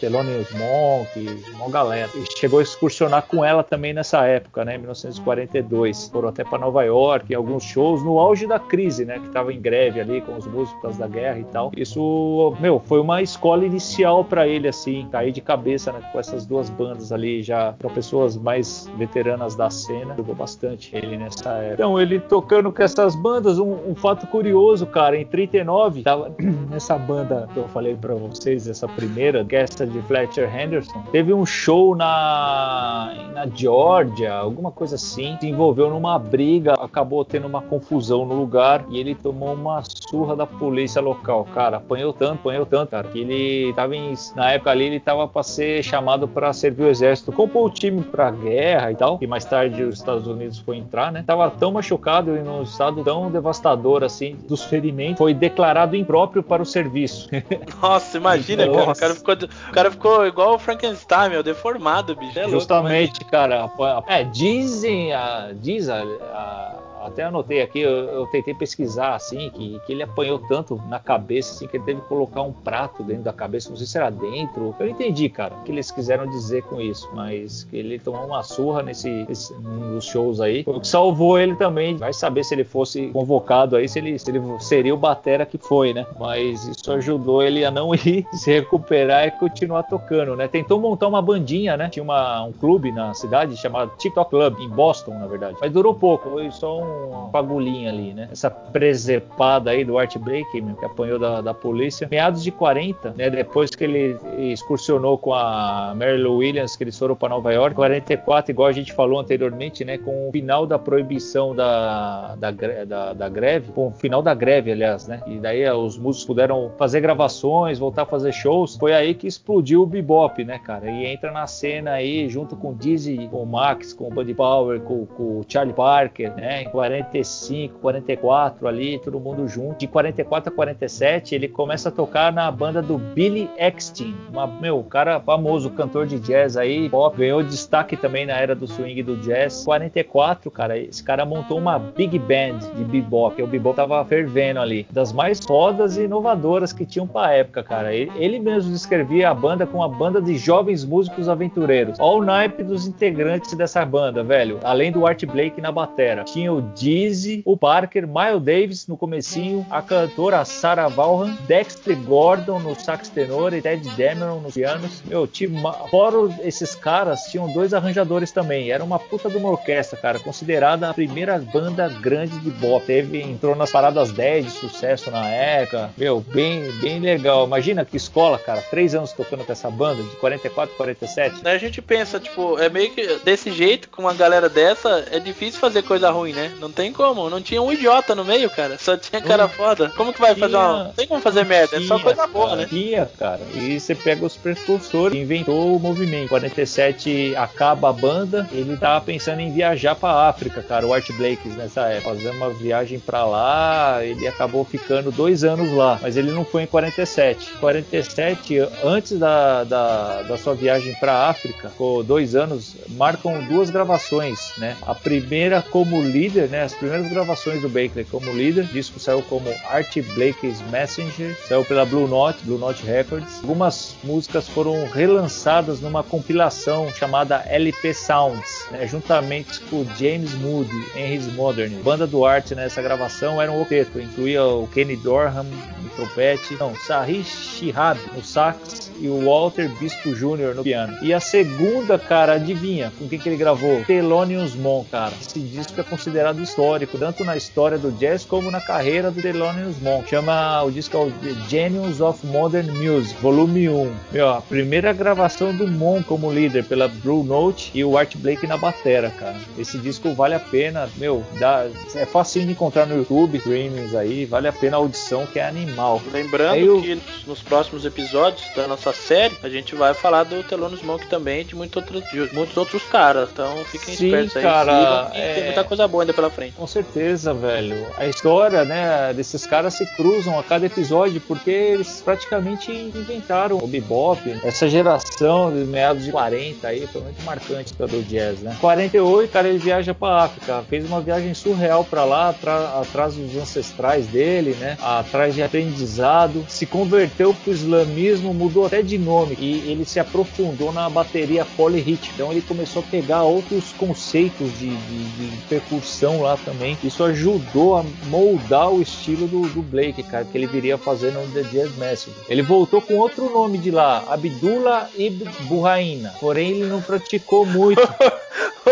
Thelonious Monk, uma galera. E chegou a excursionar com ela também nessa época, né? Em 1942 depois foram até para Nova York, alguns shows, no auge da crise, né? Que tava em greve ali com os músicos da guerra e tal. Isso, meu, foi uma escola inicial para ele, assim, cair de cabeça né, com essas duas bandas ali, já para pessoas mais veteranas da cena. Jogou bastante ele nessa época. Então, ele tocando com essas bandas, um, um fato curioso, cara, em 39, tava nessa banda que eu falei para vocês, essa primeira, que de Fletcher Henderson, teve um show na, na Georgia, alguma coisa assim, se envolveu numa briga, acabou tendo uma confusão no lugar e ele tomou uma surra da polícia local. Cara, apanhou tanto, apanhou tanto, cara, que ele tava em, na época ali ele tava para ser chamado para servir o exército, compôs o time para guerra e tal, e mais tarde os Estados Unidos foi entrar, né? Tava tão machucado e num estado tão devastador assim dos ferimentos, foi declarado impróprio para o serviço. Nossa, imagina, Nossa. cara, o cara, ficou, o cara ficou igual o Frankenstein, meu, deformado, bicho. É Justamente, louco, cara. É, dizem, a, diz a, a até anotei aqui, eu, eu, tentei pesquisar assim, que, que ele apanhou tanto na cabeça, assim, que ele teve que colocar um prato dentro da cabeça, não sei se era dentro. Eu entendi, cara, o que eles quiseram dizer com isso, mas que ele tomou uma surra nesse, nesse num dos shows aí. O que salvou ele também. Vai saber se ele fosse convocado aí, se ele, se ele seria o Batera que foi, né? Mas isso ajudou ele a não ir, se recuperar e continuar tocando, né? Tentou montar uma bandinha, né? Tinha uma, um clube na cidade chamado TikTok Club, em Boston, na verdade. Mas durou pouco, foi só um fagulhinha ali, né? Essa presepada aí do Art Blakey, que apanhou da, da polícia. Meados de 40, né? Depois que ele excursionou com a Mary Lou Williams, que eles foram para Nova York. 44, igual a gente falou anteriormente, né? Com o final da proibição da, da, da, da greve, com o final da greve, aliás, né? E daí os músicos puderam fazer gravações, voltar a fazer shows. Foi aí que explodiu o bebop, né, cara? E entra na cena aí, junto com o Dizzy, com o Max, com o Buddy Power, com, com o Charlie Parker, né? 45, 44 ali, todo mundo junto. De 44 a 47, ele começa a tocar na banda do Billy Eckstein, uma, meu, cara famoso, cantor de jazz aí, pop, ganhou destaque também na era do swing do jazz. 44, cara, esse cara montou uma big band de bebop, o bebop tava fervendo ali, das mais fodas e inovadoras que tinham pra época, cara. Ele, ele mesmo descrevia a banda como uma banda de jovens músicos aventureiros. Olha o naipe dos integrantes dessa banda, velho. Além do Art Blake na batera. Tinha o Dizzy, o Parker, Miles Davis no comecinho, a cantora Sarah Vaughan, Dexter Gordon no sax tenor e Ted Dameron nos pianos. Meu, time, fora esses caras, tinham dois arranjadores também. Era uma puta de uma orquestra, cara, considerada a primeira banda grande de bop. Teve, entrou nas paradas 10 de sucesso na época. Meu, bem, bem legal. Imagina que escola, cara, três anos tocando com essa banda, de 44 47. A gente pensa, tipo, é meio que desse jeito, com uma galera dessa, é difícil fazer coisa ruim, né? Não tem como. Não tinha um idiota no meio, cara. Só tinha cara Não foda. Como que vai tinha- fazer uma. Não tem como fazer merda. É só Tinha, coisa boa, cara, né? Tinha, cara. E você pega os precursores, inventou o movimento. 47 acaba a banda, ele tava pensando em viajar pra África, cara, o Art Blakes nessa época. Fazer uma viagem pra lá, ele acabou ficando dois anos lá, mas ele não foi em 47. 47, antes da, da, da sua viagem pra África, ficou dois anos, marcam duas gravações, né? A primeira como líder, né? As primeiras gravações do Baker como líder, o disco saiu como Art Blakey's Messenger, saiu pela Blue Note, Blue Note Records. Algumas músicas foram relançadas numa compilação chamada LP Sounds, né, juntamente com James Moody em His Modern. Banda do Art nessa gravação era um octeto, incluía o Kenny Dorham no trompete, não, Sahih Shihab no sax e o Walter Bispo Jr. no piano. E a segunda, cara, adivinha com quem que ele gravou? Thelonious Monk, cara. Esse disco é considerado histórico, tanto na história do jazz como na carreira do Thelonious Monk. Chama o disco é The Genius of Modern Music, volume 1. Meu, a primeira gravação do Monk como líder pela Blue Note e o Art Blake na batera, cara. Esse disco vale a pena, meu, dá, é fácil de encontrar no YouTube, streamings aí, vale a pena a audição que é animal. Lembrando eu- que nos próximos episódios da nossa série, a gente vai falar do Thelonious Monk também, de muito outro- de muitos outros caras. Então fiquem Sim, espertos aí, cara, sigam, é- tem muita coisa boa ainda pela frente. Com certeza, velho. A história, né, desses caras se cruzam a cada episódio porque eles praticamente inventaram o bebop. Essa geração de meados de 40 aí foi muito marcante para do jazz, né? 48, cara, ele viaja para África, fez uma viagem surreal para lá, atra- atrás dos ancestrais dele, né? Atrás de aprendizado, se converteu pro islamismo, mudou até de nome e ele se aprofundou na bateria polyhit. Então ele começou a pegar outros conceitos de, de- de percussão lá também. Isso ajudou a moldar o estilo do, do Blake, cara, que ele viria fazer no The Jazz Messenger. Ele voltou com outro nome de lá, Abdullah Ibn Burraina. Porém, ele não praticou muito.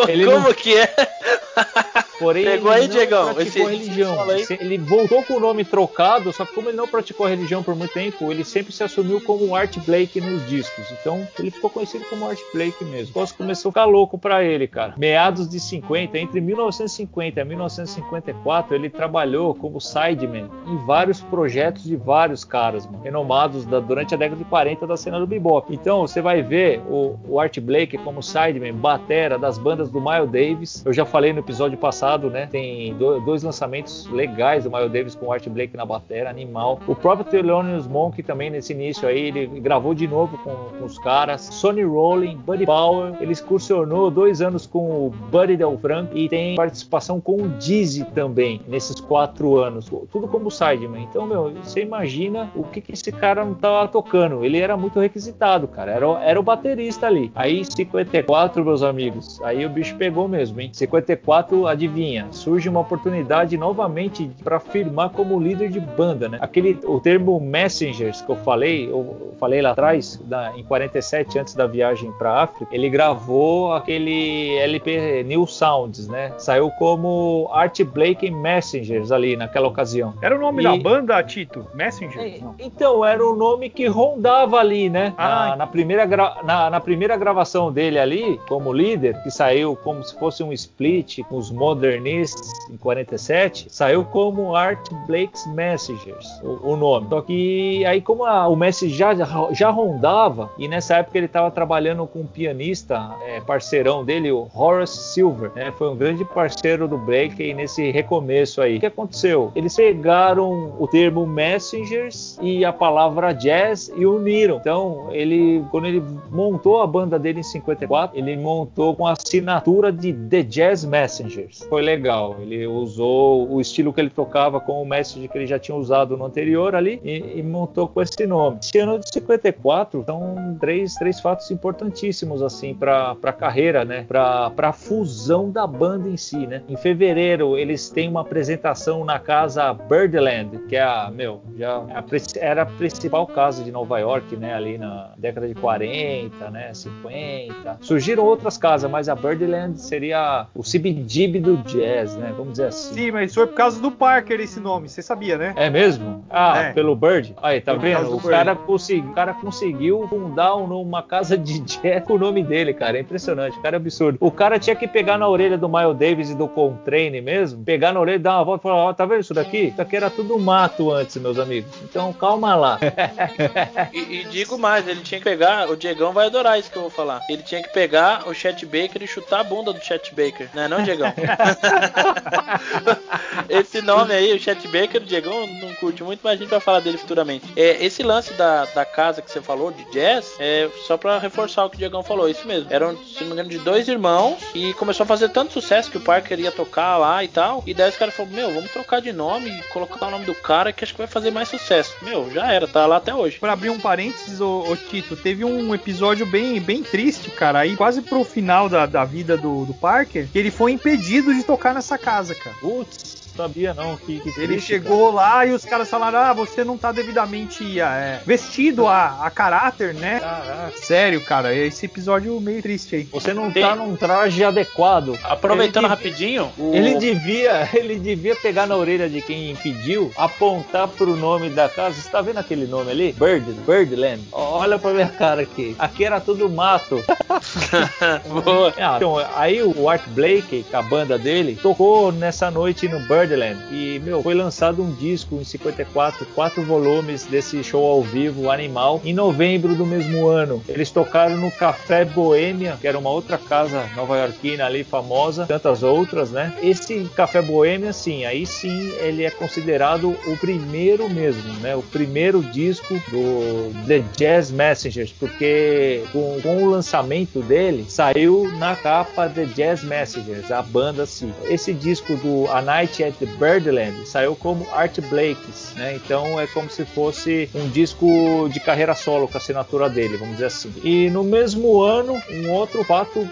Ele Como não- que é? Porém, Pegou ele aí, não Diegão, praticou esse- religião. esse. Ele voltou com o nome trocado, só que como ele não praticou religião por muito tempo, ele sempre se assumiu como Art Blake nos discos. Então, ele ficou conhecido como Art Blake mesmo. O negócio começou a ficar louco pra ele, cara. Meados de 50, entre 1950 e 1954, ele trabalhou como sideman em vários projetos de vários caras, mano, renomados da- durante a década de 40 da cena do bebop. Então, você vai ver o, o Art Blake como sideman, batera das bandas do Miles Davis. Eu já falei no episódio passado, né? Tem do- dois lançamentos legais do Miles Davis com o Art Blake na batera, animal. O próprio Thelonious Monk também nesse início aí, ele gravou de novo com, com os caras. Sonny Rollin, Buddy Power, ele excursionou dois anos com o Buddy Del Franco e tem participação com o Dizzy também nesses quatro anos. Tudo como sideman. Então, meu, você imagina o que, que esse cara não tava tocando. Ele era muito requisitado, cara. Era, era o baterista ali. Aí, 54, meus amigos. Aí o bicho pegou mesmo, hein? 54, adivinha? Surge uma oportunidade novamente para firmar como líder de banda, né? Aquele, o termo messengers que eu falei, eu falei lá atrás, da- em 47, antes da viagem para África, ele gravou aquele LP New Sounds, né? Saiu como Art Blake Messengers ali naquela ocasião. Era o nome E- da banda, Tito? Messenger? É. Então, era o nome que rondava ali, né? Ah. Na, na primeira gra- na, na primeira gravação dele ali, como líder, que saiu como se fosse um split com os Modernists em 47, saiu como Art Blake's Messengers, o, o nome. Só que aí, como a- o Messi já, já rondava, e nessa época ele estava trabalhando com um pianista, é, parceirão dele, o Horace Silver, né? Foi um grande parceiro do Blake nesse recomeço aí. O que aconteceu? Eles pegaram o termo Messengers e a palavra jazz e uniram. Então, ele, quando ele montou a banda dele em 54, ele montou com a assinatura de The Jazz Messengers. Foi legal. Ele usou o estilo que ele tocava com o Messenger que ele já tinha usado no anterior ali e, e montou com esse nome. Esse ano de 54 são três, três fatos importantíssimos assim para a carreira, né? Para a fusão da banda em si, né? Em fevereiro eles têm uma apresentação na casa Birdland, que é a, meu, já é era a principal casa de Nova York, né? Ali na década de 40, né? 50. Surgiram outras casas, mas a Birdland seria o CBGB do jazz, né? Vamos dizer assim. Sim, mas foi por causa do Parker esse nome, você sabia, né? É mesmo? Ah, É. pelo Bird? Aí, tá Foi vendo? do O cara, consegui- o cara conseguiu fundar um- uma casa de jazz com o nome dele, cara. É impressionante, o cara é absurdo. O cara tinha que pegar na orelha do Miles Davis e do Coltrane mesmo, pegar na orelha, dar uma volta e falar: Ó, tá vendo isso daqui? Isso aqui era tudo mato antes, meus amigos. Então calma lá. E, e digo mais, ele tinha que pegar, o Diegão vai adorar isso que eu vou falar. Ele tinha que pegar o Chet Baker e chutar a bunda do Chet Baker, né não, Diegão? esse nome aí, o Chet Baker, o Diegão não curte muito, mas a gente vai falar dele futuramente. É, esse lance da, da casa que você falou, de jazz, é só pra reforçar o que o Diegão falou, isso mesmo. Eram, se não me engano, de dois irmãos e começou a fazer tanto sucesso que o Parker ia tocar lá e tal. E daí os caras falaram, meu, vamos trocar de nome e colocar o nome do cara que acho que vai fazer mais sucesso. Meu, já era, tá lá até hoje. Pra abrir um parênteses, ô, ô Tito, teve um episódio bem, bem triste, cara, aí quase pro final da, da vida do, do Parker, que ele foi impedido de tocar nessa casa, cara. Putz, sabia não. Que, que Ele triste, chegou lá e os caras falaram: Ah, você não tá devidamente é, vestido a, a caráter, né? cara. Caraca. Sério, cara, esse episódio meio triste aí. Você não Tem- tá num traje adequado. Aproveitando Ele- rapidinho, o- Ele devia, ele devia pegar na orelha de quem impediu, apontar pro nome da casa. Você tá vendo aquele nome ali? Bird, Birdland. Olha pra minha cara aqui. Aqui era tudo mato. Boa. Então, aí o Art Blakey, com a banda dele, tocou nessa noite no E, meu, foi lançado um disco em 54, quatro volumes desse show ao vivo, Animal, em novembro do mesmo ano. Eles tocaram no Café Boêmia, que era uma outra casa nova-iorquina ali, famosa, tantas outras, né? Esse Café Boêmia, sim, aí sim ele é considerado o primeiro mesmo, né? O primeiro disco do The Jazz Messengers, porque com, com o lançamento dele, saiu na capa The Jazz Messengers, a banda assim. Esse disco do A Night at the Birdland saiu como Art Blake's, né? Então é como se fosse um disco de carreira solo com a assinatura dele, vamos dizer assim. E no mesmo ano, um outro fato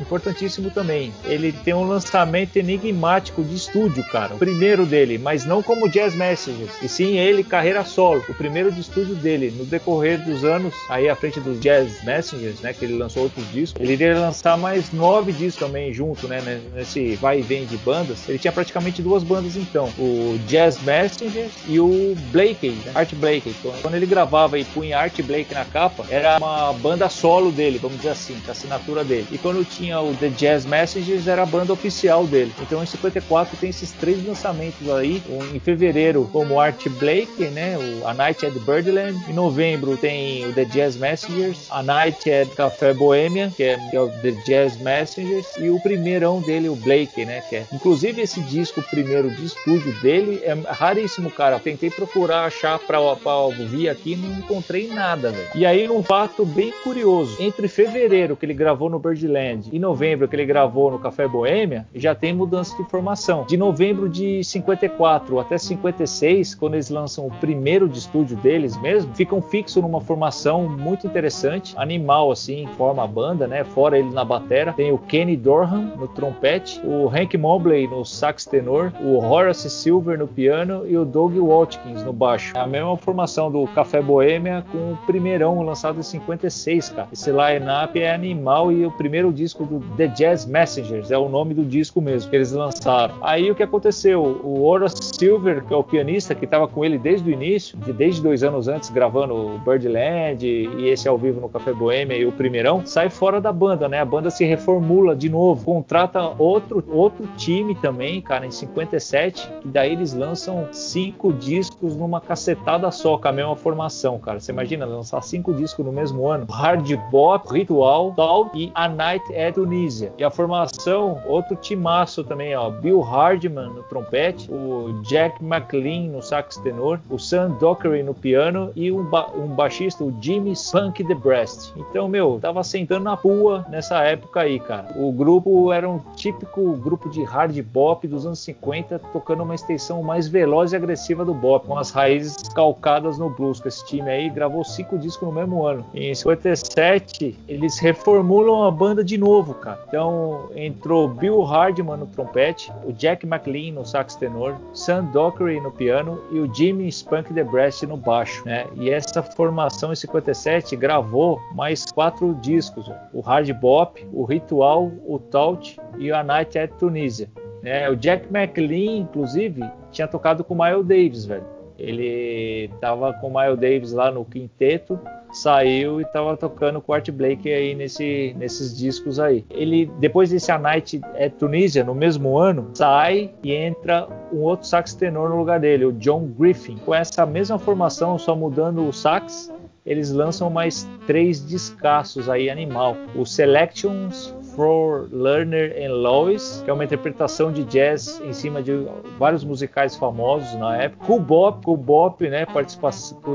importantíssimo também, ele tem um lançamento enigmático de estúdio, cara. O primeiro dele, mas não como Jazz Messengers, e sim ele carreira solo. O primeiro de estúdio dele, no decorrer dos anos, aí à frente dos Jazz Messengers, né, que ele lançou outros discos, ele iria lançar mais nove discos também junto, né, né, nesse vai e vem de bandas. Ele tinha praticamente duas bandas então, o Jazz Messengers e o Blakey, né, Art Blakey. Então, Quando ele gravava e punha Art Blakey na capa, era uma banda solo dele, vamos dizer assim, com a assinatura dele. E quando tinha o The Jazz Messengers, era a banda oficial dele. Então em 54 tem esses três lançamentos aí. Um, em fevereiro, como Art Blakey, né? O A Night at Birdland. Em novembro tem o The Jazz Messengers, A Night at Café Bohemia, que é, que é o The Jazz Messengers, e o primeirão dele, o Blakey, né? Que é, inclusive esse disco primeiro de estúdio dele é raríssimo, cara. Tentei procurar achar pra, pra ouvir aqui não encontrei nada, velho. E aí, um fato bem curioso: entre fevereiro, que ele gravou no Birdland, e novembro, que ele gravou no Café Boêmia, já tem mudança de formação. De novembro de 54 até 56, quando eles lançam o primeiro de estúdio deles mesmo, ficam fixos numa formação muito interessante, animal assim, forma a banda, né? Fora ele na batera, tem o Kenny Dorham no trompete, o Hank Mobley no sax tenor, o Horace Silver no piano e o Doug Watkins no baixo. É a mesma formação do Café Boêmia com o primeirão lançado em 56, cara. Esse line-up é animal e o primeiro disco do The Jazz Messengers é o nome do disco mesmo que eles lançaram. Aí o que aconteceu? O Horace Silver, que é o pianista que estava com ele desde o início, de desde dois anos antes gravando o Birdland e esse ao vivo no Café Boêmia e o primeirão, sai fora da banda, né? A banda se reformula de novo, contrata outro outro time também, cara, em 57, e daí eles lançam cinco discos numa cacetada só, com a mesma formação, cara. Você imagina lançar cinco discos no mesmo ano? Hard Bop, Ritual, Tal e A Night at Tunisia. E a formação, outro timaço também, ó. Bill Hardman no trompete, o Jack McLean no sax tenor, o Sam Dockery no piano e um, ba um baixista, o Jimmy Spunk the Breast. Então, meu, tava sentando na rua nessa época aí, cara. O grupo era um típico grupo de hard bop dos anos 1950, tocando uma extensão mais veloz e agressiva do bop, com as raízes calcadas no blues. Com esse time aí gravou cinco discos no mesmo ano. Em 57, eles reformulam a banda de novo, cara. Então entrou Bill Hardman no trompete, o Jack McLean no sax tenor, Sam Dockery no piano e o Jimmy Spunk DeBrest no baixo, né? E essa formação em 57 gravou mais quatro discos: o Hard Bop, o Ritual, o Taut e A Night at Tunisia. É, o Jack McLean, inclusive, tinha tocado com o Miles Davis, velho. Ele tava com o Miles Davis lá no quinteto, saiu e tava tocando com o Art Blake aí nesse, nesses discos aí. Ele, depois desse A Night at Tunisia, no mesmo ano, sai e entra um outro sax tenor no lugar dele, o John Griffin. Com essa mesma formação, só mudando o sax, eles lançam mais três descassos aí animal. O Selections for Lerner and Lois, que é uma interpretação de jazz em cima de vários musicais famosos na época. Cool Bop, cool Bop né,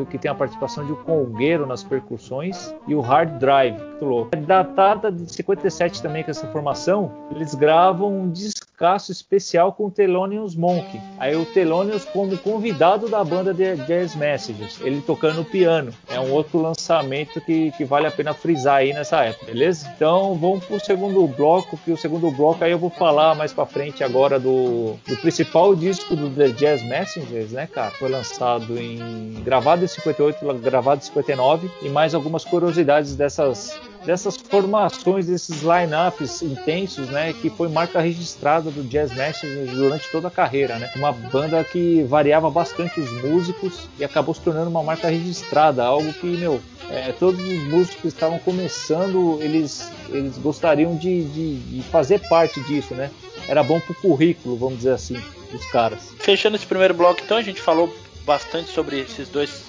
que tem a participação de um congueiro nas percussões. E o Hard Drive, muito louco. Datada de 57 também com essa formação, eles gravam um discasso especial com o Thelonious Monk. Aí o Thelonious como convidado da banda de Jazz Messages, ele tocando piano. É um outro lançamento que, que vale a pena frisar aí nessa época, beleza? Então vamos pro segundo bloco, que o segundo bloco aí eu vou falar mais pra frente agora do, do principal disco do The Jazz Messengers, né, cara? Foi lançado em. gravado em 58, gravado em 59, e mais algumas curiosidades dessas dessas formações, desses lineups intensos, né, que foi marca registrada do Jazz Messengers durante toda a carreira, né? Uma banda que variava bastante os músicos e acabou se tornando uma marca registrada, algo que, meu, é, todos os músicos que estavam começando, eles, eles gostariam de, de, de fazer parte disso, né? Era bom pro currículo, vamos dizer assim, dos caras. Fechando esse primeiro bloco, então, a gente falou bastante sobre esses dois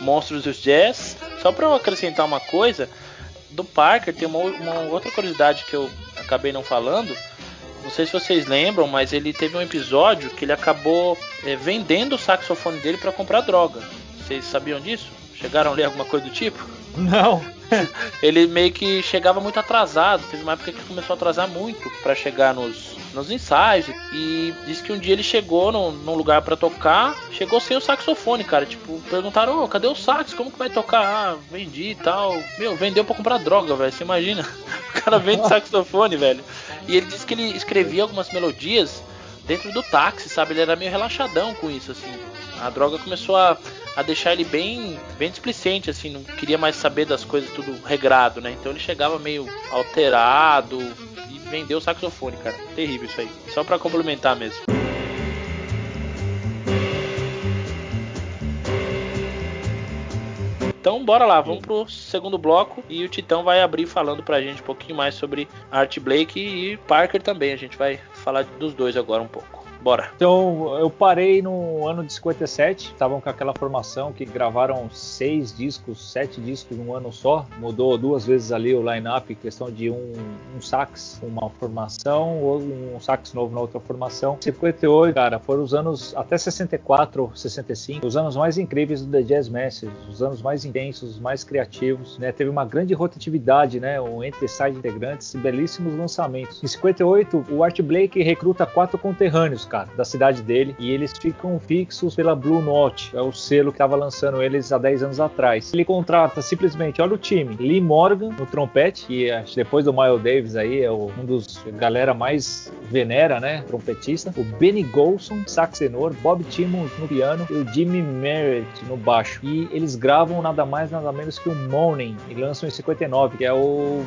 monstros dos jazz. Só para acrescentar uma coisa, do Parker tem uma, uma, outra curiosidade que eu acabei não falando. Não sei se vocês lembram, mas ele teve um episódio que ele acabou é, vendendo o saxofone dele para comprar droga. Vocês sabiam disso? Chegaram a ler alguma coisa do tipo? Não. ele meio que chegava muito atrasado. Teve uma época que começou a atrasar muito para chegar nos, nos ensaios. E disse que um dia ele chegou no, num lugar para tocar, chegou sem o saxofone, cara. Tipo, perguntaram: oh, cadê o sax? Como que vai tocar? Ah, vendi e tal. Meu, vendeu pra comprar droga, velho. Você imagina? O cara vende saxofone, velho. E ele disse que ele escrevia algumas melodias dentro do táxi, sabe? Ele era meio relaxadão com isso, assim. A droga começou a a deixar ele bem, bem displicente, assim, não queria mais saber das coisas tudo regrado, né? Então ele chegava meio alterado e vendeu o saxofone, cara. Terrível isso aí. Só para complementar mesmo. Então bora lá, vamos pro segundo bloco e o Titão vai abrir falando pra gente um pouquinho mais sobre Art Blake e Parker também. A gente vai falar dos dois agora um pouco. Bora. Então, eu parei no ano de 57, estavam com aquela formação que gravaram seis discos, sete discos num ano só. Mudou duas vezes ali o line-up, questão de um, um sax, uma formação, ou um sax novo na outra formação. 58, cara, foram os anos até 64, 65, os anos mais incríveis do The Jazz Message, os anos mais intensos, mais criativos, né? Teve uma grande rotatividade, né? Um entre side integrantes belíssimos lançamentos. Em 58, o Art Blake recruta quatro conterrâneos cara, da cidade dele, e eles ficam fixos pela Blue Note, é o selo que estava lançando eles há 10 anos atrás. Ele contrata simplesmente, olha o time, Lee Morgan no trompete, que depois do Miles Davis aí é um dos galera mais venera, né, trompetista, o Benny Golson, sax tenor, Bob Timmons no piano e o Jimmy Merritt no baixo. E eles gravam nada mais nada menos que o Morning e lançam em 59, que é o, o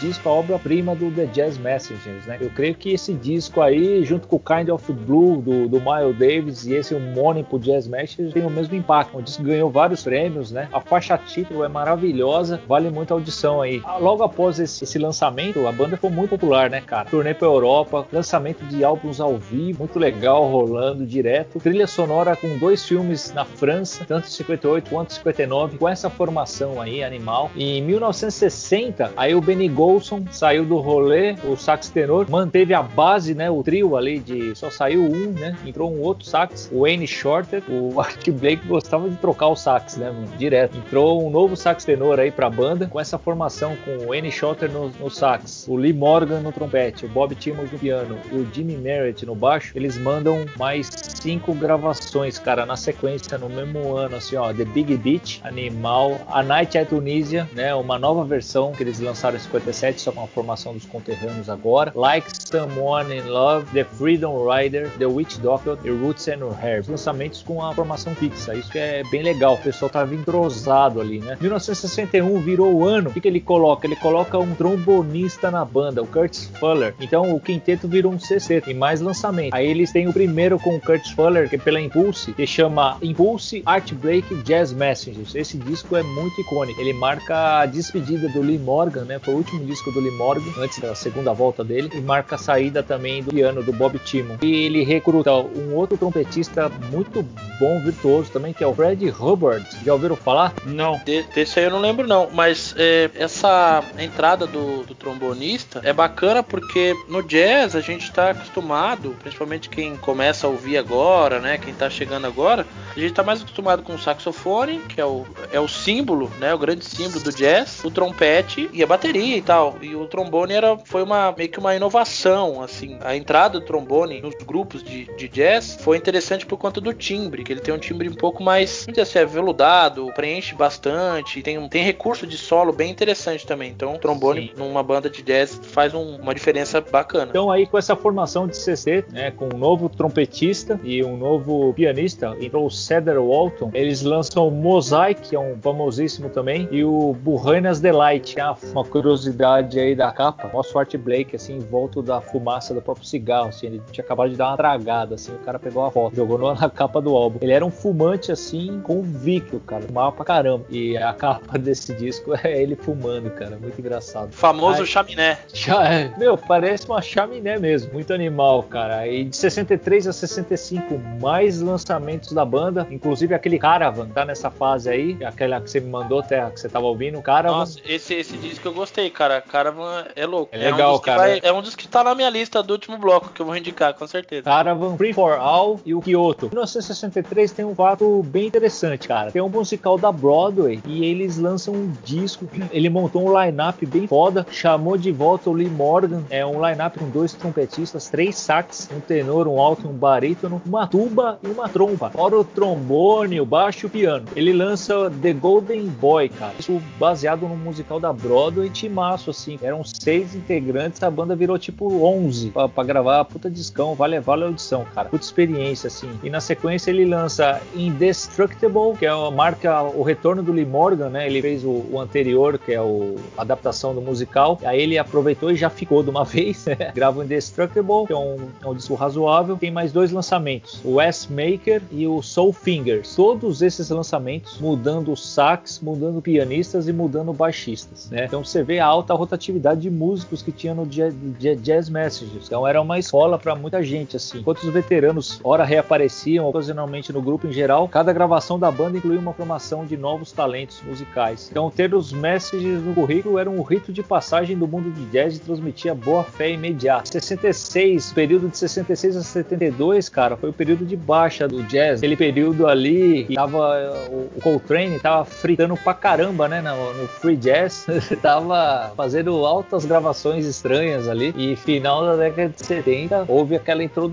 disco, a obra-prima do The Jazz Messengers, né? Eu creio que esse disco aí, junto com o Kind of Blue do, do Miles Davis e esse homônimo Jazz Masters tem o mesmo impacto. O disco ganhou vários prêmios, né? A faixa título é maravilhosa, vale muito a audição aí. Ah, logo após esse, esse lançamento, a banda foi muito popular, né, cara? Turnê pra Europa, lançamento de álbuns ao vivo, muito legal, rolando direto. Trilha sonora com dois filmes na França, tanto em 58 quanto em 59, com essa formação aí, animal. E em 1960, aí o Benny Golson saiu do rolê, o sax tenor, manteve a base, né, o trio ali de só saiu saiu um, né? Entrou um outro sax, o Wayne Shorter. O Art Blake gostava de trocar o sax, né? Direto. Entrou um novo sax tenor aí pra banda, com essa formação com o Wayne Shorter no, no sax, o Lee Morgan no trompete, o Bob Timmons no piano e o Jimmy Merritt no baixo. Eles mandam mais cinco gravações, cara, na sequência, no mesmo ano, assim, ó, The Big Beat, Animal, A Night at Tunisia, né? Uma nova versão que eles lançaram em 57, só com a formação dos conterrâneos agora. Like Someone in Love, The Freedom Rider, The Witch Doctor e Roots and Herbs. Lançamentos com a formação fixa. Isso que é bem legal. O pessoal tava entrosado ali, né? 1961 virou o ano. O que, que ele coloca? Ele coloca um trombonista na banda, o Curtis Fuller. Então o quinteto virou um sexteto e mais lançamento. Aí eles têm o primeiro com o Curtis Fuller, que é pela Impulse, que chama Impulse Art Break Jazz Messengers. Esse disco é muito icônico. Ele marca a despedida do Lee Morgan, né? Foi o último disco do Lee Morgan, antes da segunda volta dele, e marca a saída também do piano do Bob Timmon. E ele recruta um outro trompetista muito bom, virtuoso também, que é o Fred Hubbard. Já ouviram falar? Não, de, desse aí eu não lembro não, mas é, essa entrada do, do, trombonista é bacana porque no jazz a gente está acostumado, principalmente quem começa a ouvir agora, né, quem está chegando agora, a gente está mais acostumado com o saxofone, que é o, é o símbolo, né, o grande símbolo do jazz, o trompete e a bateria e tal. E o trombone era, foi uma meio que uma inovação, assim. A entrada do trombone nos grupos de, de jazz foi interessante por conta do timbre, que ele tem um timbre um pouco mais, não sei se é veludado, preenche bastante, tem, tem recurso de solo bem interessante também. Então, trombone Sim. numa banda de jazz faz um, uma diferença bacana. Então, aí com essa formação de CC, né, com um novo trompetista e um novo pianista, entrou o Cedar Walton, eles lançam o Mosaic, que é um famosíssimo também, e o Burranas Delight, que é uma curiosidade aí da capa. Mostra o Art Blake, assim, em volta da fumaça do próprio cigarro, assim, ele tinha acabado de dar uma tragada, assim, o cara pegou a foto, jogou na capa do álbum. Ele era um fumante, assim, convicto, cara, fumava pra caramba. E a capa desse disco é ele fumando, cara, muito engraçado. Famoso aí, chaminé. É, meu, parece uma chaminé mesmo, muito animal, cara. E de 63 a 65, mais lançamentos da banda, inclusive aquele Caravan, tá nessa fase aí, aquela que você me mandou, Terra, que você tava ouvindo, Caravan. Nossa, esse, esse disco eu gostei, cara. Caravan é louco. É legal, é um cara. Vai, é um dos que tá na minha lista do último bloco, que eu vou indicar, com certeza. Caravan, Free for All e o Kyoto. 1963 tem um fato bem interessante, cara. Tem um musical da Broadway e eles lançam um disco. Ele montou um line-up bem foda, chamou de volta o Lee Morgan. É um line-up com dois trompetistas, três sax, um tenor, um alto, um barítono, uma tuba e uma trompa. Fora o trombone, o baixo e o piano. Ele lança The Golden Boy, cara. Isso baseado no musical da Broadway, timaço, assim. Eram seis integrantes, a banda virou tipo 11 pra, pra gravar a puta discão. Vale, vale a audição, cara. Puta experiência, assim. E na sequência ele lança Indestructible, que é uma marca o retorno do Lee Morgan, né? Ele fez o, o anterior, que é o, a adaptação do musical. Aí ele aproveitou e já ficou de uma vez. Né? Grava o Indestructible, que é um, é um disco razoável. Tem mais dois lançamentos: o S-Maker e o Soul Fingers. Todos esses lançamentos mudando sax, mudando pianistas e mudando baixistas, né? Então você vê a alta rotatividade de músicos que tinha no Jazz Messages. Então era uma escola para muita gente, assim. Enquanto os veteranos ora reapareciam ocasionalmente no grupo em geral, cada gravação da banda incluía uma formação de novos talentos musicais. Então ter os Messages no currículo era um rito de passagem do mundo de jazz e transmitia boa fé imediata. 66, período de 66 a 72, cara, foi o período de baixa do jazz. Aquele período ali que tava o Coltrane tava fritando pra caramba, né, no, no free jazz. tava fazendo altas gravações estranhas ali. E final da década de 70 houve aquela introdução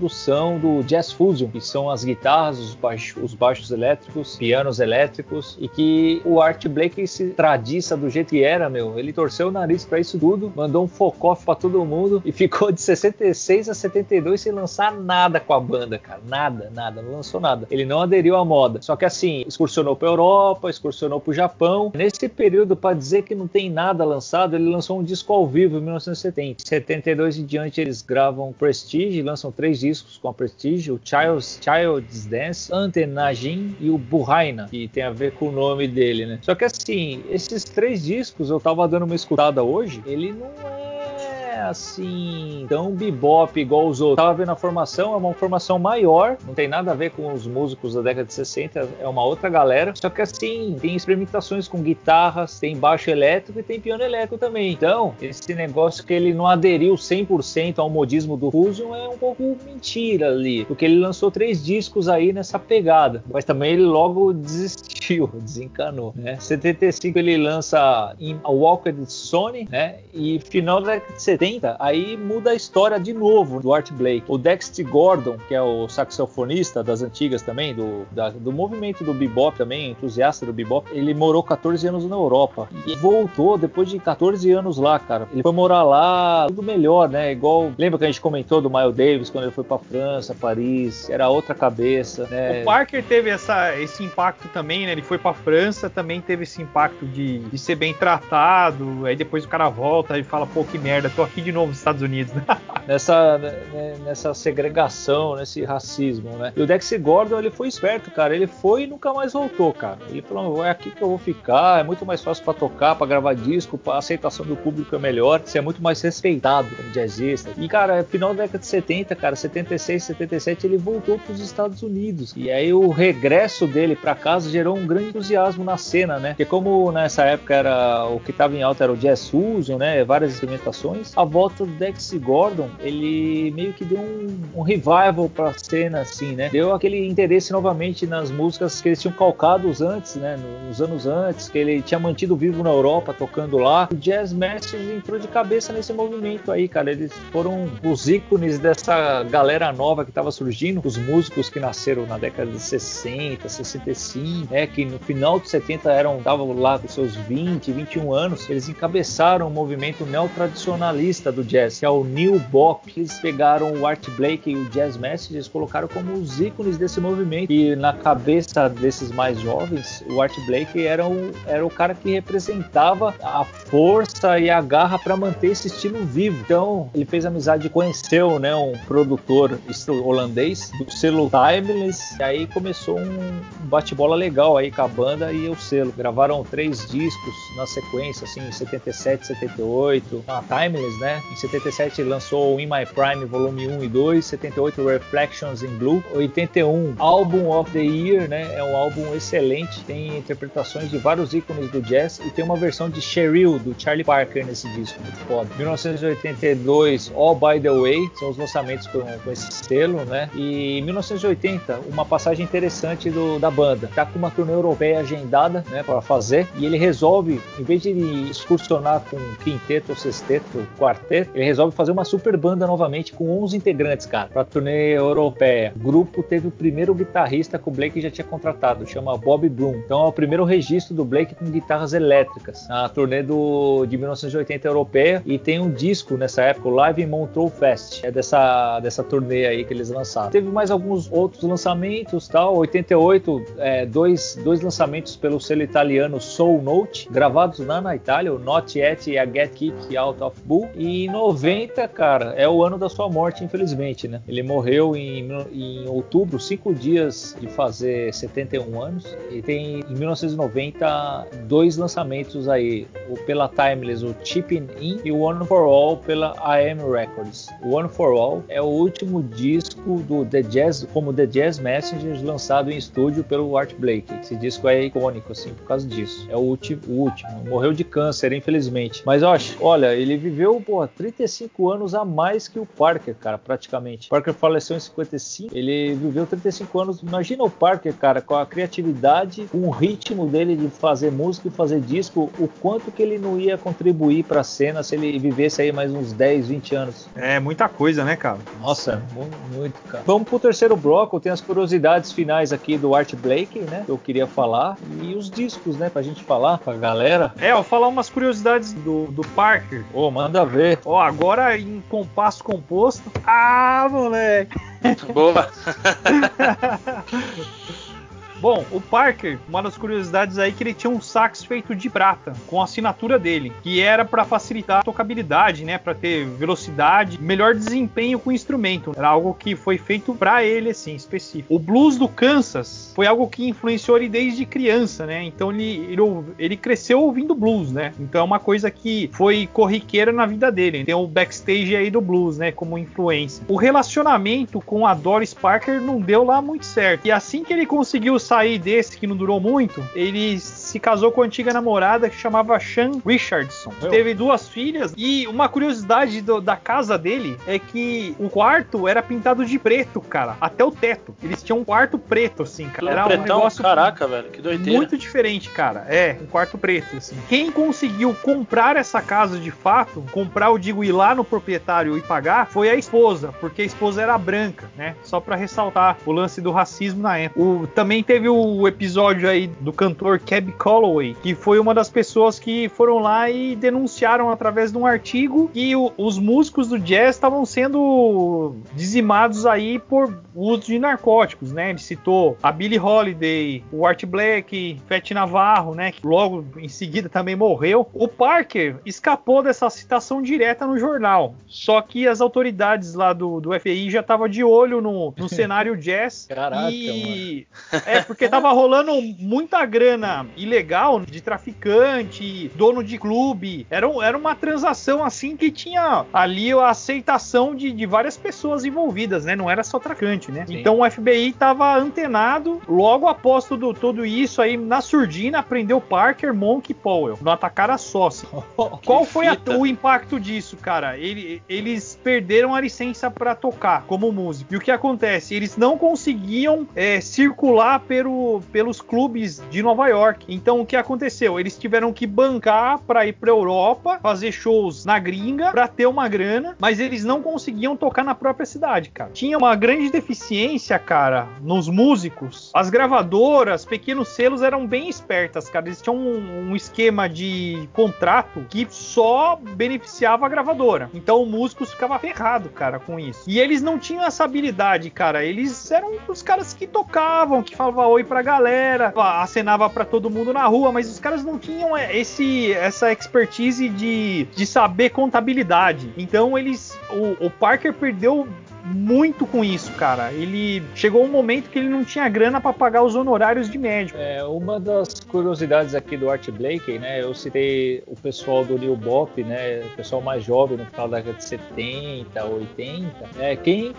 do jazz fusion, que são as guitarras, os baixos, os baixos elétricos, pianos elétricos e que o Art Blakey se tradiça do jeito que era, meu. Ele torceu o nariz para isso tudo, mandou um focoff para todo mundo e ficou de 66 a 72 sem lançar nada com a banda, cara. Nada, nada, não lançou nada. Ele não aderiu à moda. Só que assim, excursionou para Europa, excursionou para o Japão. Nesse período, para dizer que não tem nada lançado, ele lançou um disco ao vivo em 1970. 72 em diante eles gravam Prestige, lançam três discos com a Prestige, o Child's, Child's Dance, Antenagin e o Burraina, que tem a ver com o nome dele, né? Só que assim, esses três discos eu tava dando uma escutada hoje, ele não é é assim tão bebop igual os outros. Tava vendo a formação, é uma formação maior, não tem nada a ver com os músicos da década de 60, é uma outra galera. Só que assim, tem experimentações com guitarras, tem baixo elétrico e tem piano elétrico também. Então, esse negócio que ele não aderiu 100% ao modismo do Fusion é um pouco mentira ali, porque ele lançou três discos aí nessa pegada, mas também ele logo desistiu, desencanou, né? 75 ele lança A Walked Sony, né? E final da década de 70, aí muda a história de novo do Art Blake. O Dexter Gordon, que é o saxofonista das antigas também, do, da, do movimento do bebop também, entusiasta do bebop, ele morou 14 anos na Europa e voltou depois de 14 anos lá, cara. Ele foi morar lá, tudo melhor, né? Igual, lembra que a gente comentou do Miles Davis quando ele foi para França, Paris, era outra cabeça, né? O Parker teve essa, esse impacto também, né? Ele foi para França, também teve esse impacto de, de ser bem tratado, aí depois o cara volta e fala, pô, que merda, tô aqui de novo nos Estados Unidos. nessa, né, nessa segregação, nesse racismo, né? E o Dex Gordon, ele foi esperto, cara. Ele foi e nunca mais voltou, cara. Ele falou, é aqui que eu vou ficar, é muito mais fácil para tocar, para gravar disco, a aceitação do público é melhor, você é muito mais respeitado como jazzista. E, cara, final da década de 70, cara, 76, 77, ele voltou para os Estados Unidos. E aí o regresso dele para casa gerou um grande entusiasmo na cena, né? Porque como nessa época era o que estava em alta era o jazz fusion, né? Várias experimentações. A volta do Dex Gordon, ele meio que deu um, um revival para a cena, assim, né? Deu aquele interesse novamente nas músicas que eles tinham calcados antes, né? Nos anos antes, que ele tinha mantido vivo na Europa, tocando lá. O Jazz Masters entrou de cabeça nesse movimento aí, cara. Eles foram os ícones dessa galera nova que estava surgindo, os músicos que nasceram na década de 60, 65, né? Que no final de 70 eram, estavam lá com seus 20, 21 anos. Eles encabeçaram o movimento neotradicionalista do jazz, que é o New Bop. Eles pegaram o Art Blake e o Jazz Masters colocaram como os ícones desse movimento. E na cabeça desses mais jovens, o Art Blake era o, era o cara que representava a força e a garra para manter esse estilo vivo. Então, ele fez amizade, conheceu né, um produtor holandês do selo Timeless, e aí começou um bate-bola legal aí com a banda e o selo. Gravaram três discos na sequência, assim, em 77, 78, a Timeless, né? Em 77 lançou In My Prime Volume 1 e 2, 78 Reflections in Blue, 81 Album of the Year, né? É um álbum excelente, tem interpretações de vários ícones do jazz e tem uma versão de Cheryl do Charlie Parker nesse disco, muito foda. 1982 All By The Way, são os lançamentos com, com esse selo, né? E em 1980, uma passagem interessante do, da banda. Tá com uma turnê europeia agendada, né, para fazer, e ele resolve, em vez de excursionar com quinteto, sexteto, quarteto, ele resolve fazer uma super banda novamente com 11 integrantes, cara, pra turnê europeia. O grupo teve o primeiro guitarrista que o Blake já tinha contratado, chama Bob Broom. Então é o primeiro registro do Blake com guitarras elétricas, na turnê do, de 1980 europeia, e tem um disco nessa época, o Live in Montreux Fest, é dessa, dessa turnê aí que eles lançaram. Teve mais alguns outros lançamentos, tal, 88, é, dois, dois lançamentos pelo selo italiano Soul Note, gravados lá na Itália, o Not Yet e a Get Kick Out of Bull, e 90, cara, é o ano da sua morte, infelizmente, né? Ele morreu em, em outubro, cinco dias de fazer 71 anos, e tem em 1990 dois lançamentos aí, o pela Timeless, o Chipping In e o One for All pela AM Records. O One for All é o último disco do The Jazz, como The Jazz Messengers, lançado em estúdio pelo Art Blake. Esse disco é icônico, assim, por causa disso. É o, último, o último. Morreu de câncer, infelizmente. Mas, ó, olha, ele viveu, pô, 35 anos a mais que o Parker, cara, praticamente. O Parker faleceu em 55, ele viveu 35 anos. Imagina o Parker, cara, com a criatividade, com o ritmo dele de fazer música e fazer disco, o quanto que ele não ia contribuir pra cena se ele vivesse aí mais uns 10, 20 anos. É muita coisa, né, cara? Nossa, muito, muito cara. Vamos pro terceiro bloco, tem as curiosidades finais aqui do Art Blake, né, que eu queria falar, e os discos, né, pra gente falar pra galera. É, eu vou falar umas curiosidades do, do Parker. Ô, oh, manda ver. Ó, agora em compasso composto. Ah, moleque! Boa! Bom, o Parker, uma das curiosidades aí é que ele tinha um sax feito de prata, com a assinatura dele, que era para facilitar a tocabilidade, né, para ter velocidade, melhor desempenho com o instrumento. Era algo que foi feito para ele assim, específico. O blues do Kansas foi algo que influenciou ele desde criança, né? Então ele, ele, ele cresceu ouvindo blues, né? Então é uma coisa que foi corriqueira na vida dele. Tem o backstage aí do blues, né, como influência. O relacionamento com a Doris Parker não deu lá muito certo. E assim que ele conseguiu sair desse, que não durou muito, ele se casou com a antiga namorada que chamava Sean Richardson. Meu. Teve duas filhas e uma curiosidade do, da casa dele é que o quarto era pintado de preto, cara, até o teto. Eles tinham um quarto preto, assim, cara. Era um negócio caraca, velho, que doideira. Muito diferente, cara. É, um quarto preto, assim. Quem conseguiu comprar essa casa de fato, comprar, eu digo, ir lá no proprietário e pagar, foi a esposa, porque a esposa era branca, né? Só para ressaltar o lance do racismo na época. O, também teve o episódio aí do cantor Cab Calloway, que foi uma das pessoas que foram lá e denunciaram através de um artigo que o, os músicos do jazz estavam sendo dizimados aí por uso de narcóticos, né? Ele citou a Billie Holiday, o Art Black, Fat Navarro, né? Que logo em seguida também morreu. O Parker escapou dessa citação direta no jornal. Só que as autoridades lá do, do FBI já estavam de olho no, no cenário jazz. Caraca, e... Mano. É, porque tava rolando muita grana ilegal de traficante, dono de clube. Era, era uma transação assim que tinha ali a aceitação de, de várias pessoas envolvidas, né? Não era só traficante, né? Sim. Então o FBI estava antenado. Logo após tudo, tudo isso aí, na surdina, prendeu Parker, Monk e Powell. No atacar a sócia. Oh, Qual foi a, o impacto disso, cara? Ele, eles perderam a licença para tocar como músico. E o que acontece? Eles não conseguiam é, circular pelo, pelos clubes de Nova York. Então o que aconteceu? Eles tiveram que bancar para ir para Europa, fazer shows na gringa para ter uma grana, mas eles não conseguiam tocar na própria cidade, cara. Tinha uma grande deficiência, cara, nos músicos. As gravadoras, pequenos selos eram bem espertas, cara. Eles tinham um, um esquema de contrato que só beneficiava a gravadora. Então o músico ficava ferrado, cara, com isso. E eles não tinham essa habilidade, cara. Eles eram os caras que tocavam, que falavam oi pra galera, acenava para todo mundo na rua, mas os caras não tinham é, esse essa expertise de, de saber contabilidade. Então eles o, o Parker perdeu muito com isso, cara. Ele chegou um momento que ele não tinha grana para pagar os honorários de médico. É, uma das curiosidades aqui do Art Blakey, né? Eu citei o pessoal do New Bop, né? O pessoal mais jovem no final da década de 70, 80. É, quem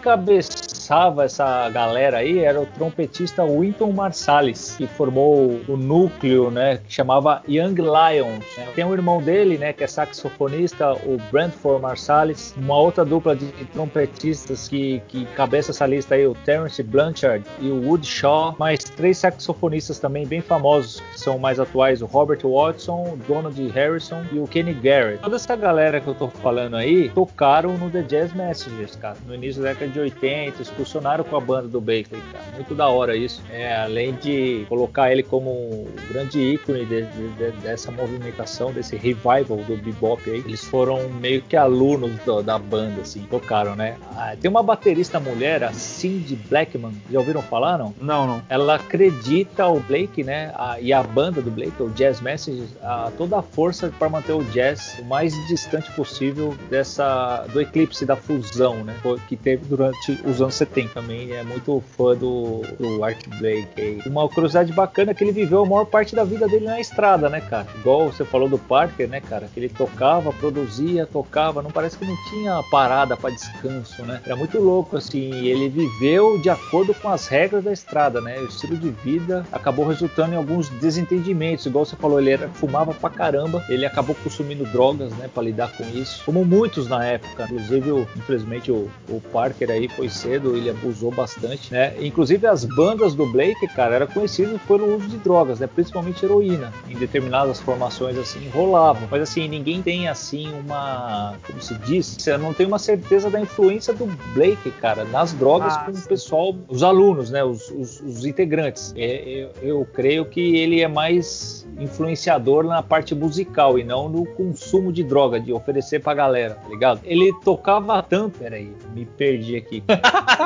encabeçava essa galera aí era o trompetista Winton Marsalis, que formou o núcleo, né? Que chamava Young Lions. Né? Tem um irmão dele, né? Que é saxofonista, o Brentford Marsalis. Uma outra dupla de trompetistas que, que cabeça essa lista aí, o Terence Blanchard e o Wood Shaw, mais três saxofonistas também bem famosos, que são mais atuais, o Robert Watson, o Donald Harrison e o Kenny Garrett. Toda essa galera que eu tô falando aí tocaram no The Jazz Messengers, cara, no início da década de 80, excursionaram com a banda do Baker, cara. Muito da hora isso. É, além de colocar ele como um grande ícone de, de, de, dessa movimentação, desse revival do bebop aí, eles foram meio que alunos do, da banda, assim, tocaram, né? Ah, tem uma baterista mulher, a Cindy Blackman, já ouviram falar, não? Não, não. Ela acredita ao Blake, né, a, e a banda do Blake, o Jazz Message, a, toda a força para manter o jazz o mais distante possível dessa do eclipse da fusão, né, que teve durante os anos 70. Também é muito fã do, do Art Blake. Uma curiosidade bacana é que ele viveu a maior parte da vida dele na estrada, né, cara? Igual você falou do Parker, né, cara? Que ele tocava, produzia, tocava, não parece que não tinha parada para descanso, né? Era muito louco, assim. Ele viveu de acordo com as regras da estrada, né? O estilo de vida acabou resultando em alguns desentendimentos. Igual você falou, ele era, fumava pra caramba. Ele acabou consumindo drogas, né? Pra lidar com isso. Como muitos na época. Inclusive, o, infelizmente, o, o, Parker aí foi cedo, ele abusou bastante, né? Inclusive, as bandas do Blake, cara, eram conhecidas pelo uso de drogas, né? Principalmente heroína. Em determinadas formações, assim, rolavam. Mas, assim, ninguém tem, assim, uma... Como se diz? Você não tem uma certeza da influência do Blake cara, nas drogas Ah, com o pessoal, os alunos, né? Os, os- os integrantes. É, eu, eu creio que ele é mais influenciador na parte musical e não no consumo de droga, de oferecer pra galera, tá ligado? Ele tocava tanto. Peraí, me perdi aqui.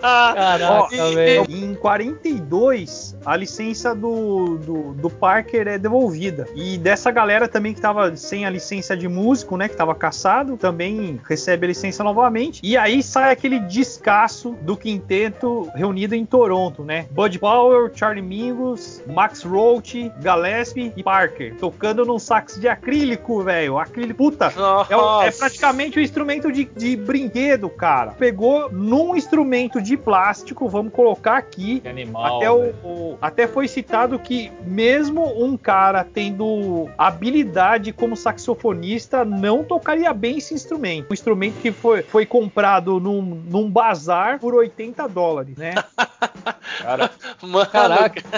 Caraca, Ó, velho. Em 42, a licença do, do, do Parker é devolvida. E dessa galera também que tava sem a licença de músico, né? Que tava caçado, também recebe a licença novamente. E aí sai aquele descasso do quinteto reunido em Toronto, né? Bud Powell, Charlie Mingus, Max Roach, Gillespie e Parker. Tocando num sax de acrílico, velho. Acrílico. Puta, é, o- é praticamente um instrumento de, de brinquedo, cara. Pegou num instrumento de plástico, vamos colocar aqui. Que animal. Até, o, o- até foi citado que, mesmo um cara tendo habilidade como saxofonista, não tocaria bem esse instrumento. Um instrumento que foi, foi comprado num, num bazar por 80 dólares, né? Cara, Mano, Caraca.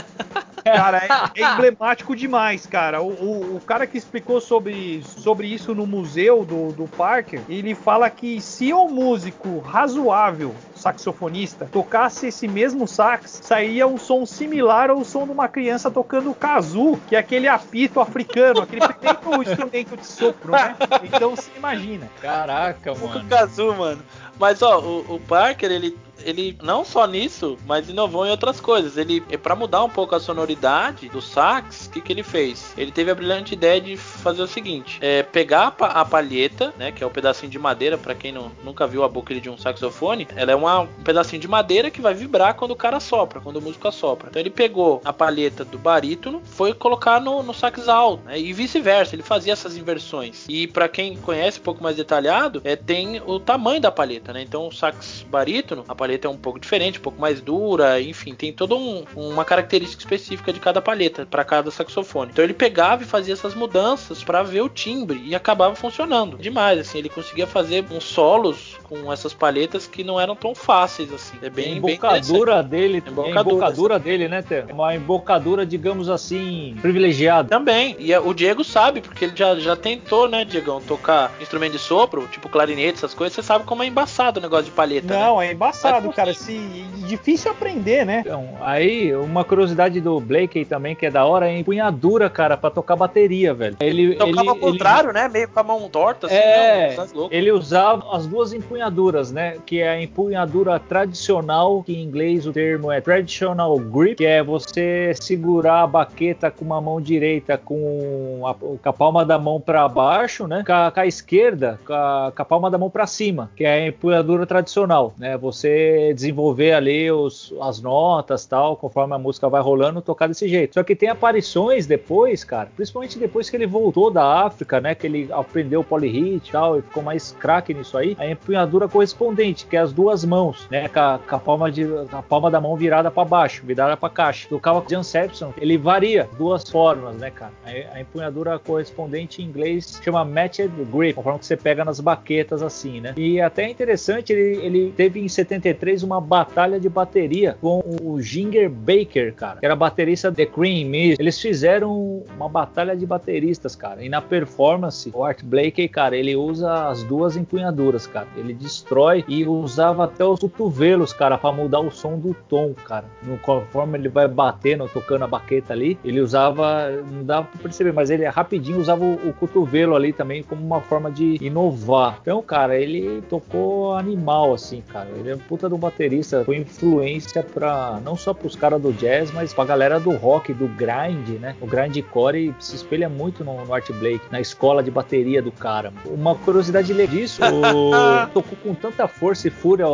Cara, é, é emblemático demais, cara. O, o- o cara que explicou sobre, sobre isso no museu do, do Parker, ele fala que se um músico razoável, saxofonista, tocasse esse mesmo sax, sairia um som similar ao som de uma criança tocando kazoo, que é aquele apito africano, aquele primeiro instrumento de sopro, né? Então se imagina. Caraca, o mano. Kazu, mano. Mas ó, o, o Parker, ele, ele não só nisso, mas inovou em outras coisas. Ele, para mudar um pouco a sonoridade do sax, o que, que ele fez? Ele teve a brilhante ideia de fazer o seguinte: é, pegar a, pa- a palheta, né, que é o pedacinho de madeira, para quem não, nunca viu a boca de um saxofone, ela é uma, um pedacinho de madeira que vai vibrar quando o cara sopra, quando o músico assopra. Então ele pegou a palheta do barítono, foi colocar no, no sax alto, né, e vice-versa. Ele fazia essas inversões. E para quem conhece um pouco mais detalhado, é, tem o tamanho da palheta, né? Então o sax barítono, a palheta é um pouco diferente, um pouco mais dura, enfim, tem toda um- uma característica específica de cada palheta para cada saxofone. Então ele pegava e fazia essas mudanças para ver o timbre e acabava funcionando demais. Assim, ele conseguia fazer uns solos com essas palhetas que não eram tão fáceis assim. É a bem, bem embocadura dele, a Embocadura, embocadura dele, né, Té? É Uma embocadura, digamos assim, privilegiada. Também. E é- o Diego sabe, porque ele já, já tentou, né, Diegão, tocar instrumento de sopro, tipo clarinete, essas coisas. Você sabe como é embaçado o negócio de palheta, né? Não, é embaçado, Mas, cara. Se, difícil aprender, né? Então, aí, uma curiosidade do Blake aí também, que é da hora, é a empunhadura, cara, pra tocar bateria, velho. Ele, Tocava ele, ao contrário, né? Meio com a mão torta, assim. É, não, tá louco. ele usava as duas empunhaduras, né? Que é a empunhadura tradicional, que em inglês o termo é traditional grip, que é você segurar a baqueta com uma mão direita com a, com a palma da mão para baixo, né? Com a, com a esquerda, com a, com a palma da mão para cima, que é a empunhadura tradicional, né? Você desenvolver ali os, as notas tal, conforme a música vai rolando, tocar desse jeito. Só que tem aparições depois, cara, principalmente depois que ele voltou da África, né? Que ele aprendeu polyhit e tal, e ficou mais craque nisso aí. A empunhadura correspondente, que é as duas mãos, né? Com a, com a palma, de, a palma da mão virada para baixo, virada para caixa. Tocava com Jan Sepson, ele varia duas formas, né, cara? A, a empunhadura correspondente em inglês chama matched grip, conforme que você pega nas baquetas assim, né? E até é interessante, ele, ele teve em 73 uma batalha de bateria com o Ginger Baker, cara, que era baterista The Cream. Eles fizeram uma batalha de bateristas, cara. E na performance, o Art Blakey, cara, ele usa as duas empunhaduras, cara. Ele destrói e usava até os cotovelos, cara, para mudar o som do tom, cara. No, conforme ele vai batendo, tocando a baqueta ali, ele usava, não dava pra perceber, mas ele rapidinho usava o, o cotovelo ali também como uma forma de inovar. Então, cara, ele tocou animal, assim, cara. Ele é um puta do baterista, foi influência para não só pros caras do jazz, mas pra galera do rock, do grind, né? O grindcore se espelha muito no, no Art Blake, na escola de bateria do cara. Uma curiosidade disso, o... tocou com tanta força e fúria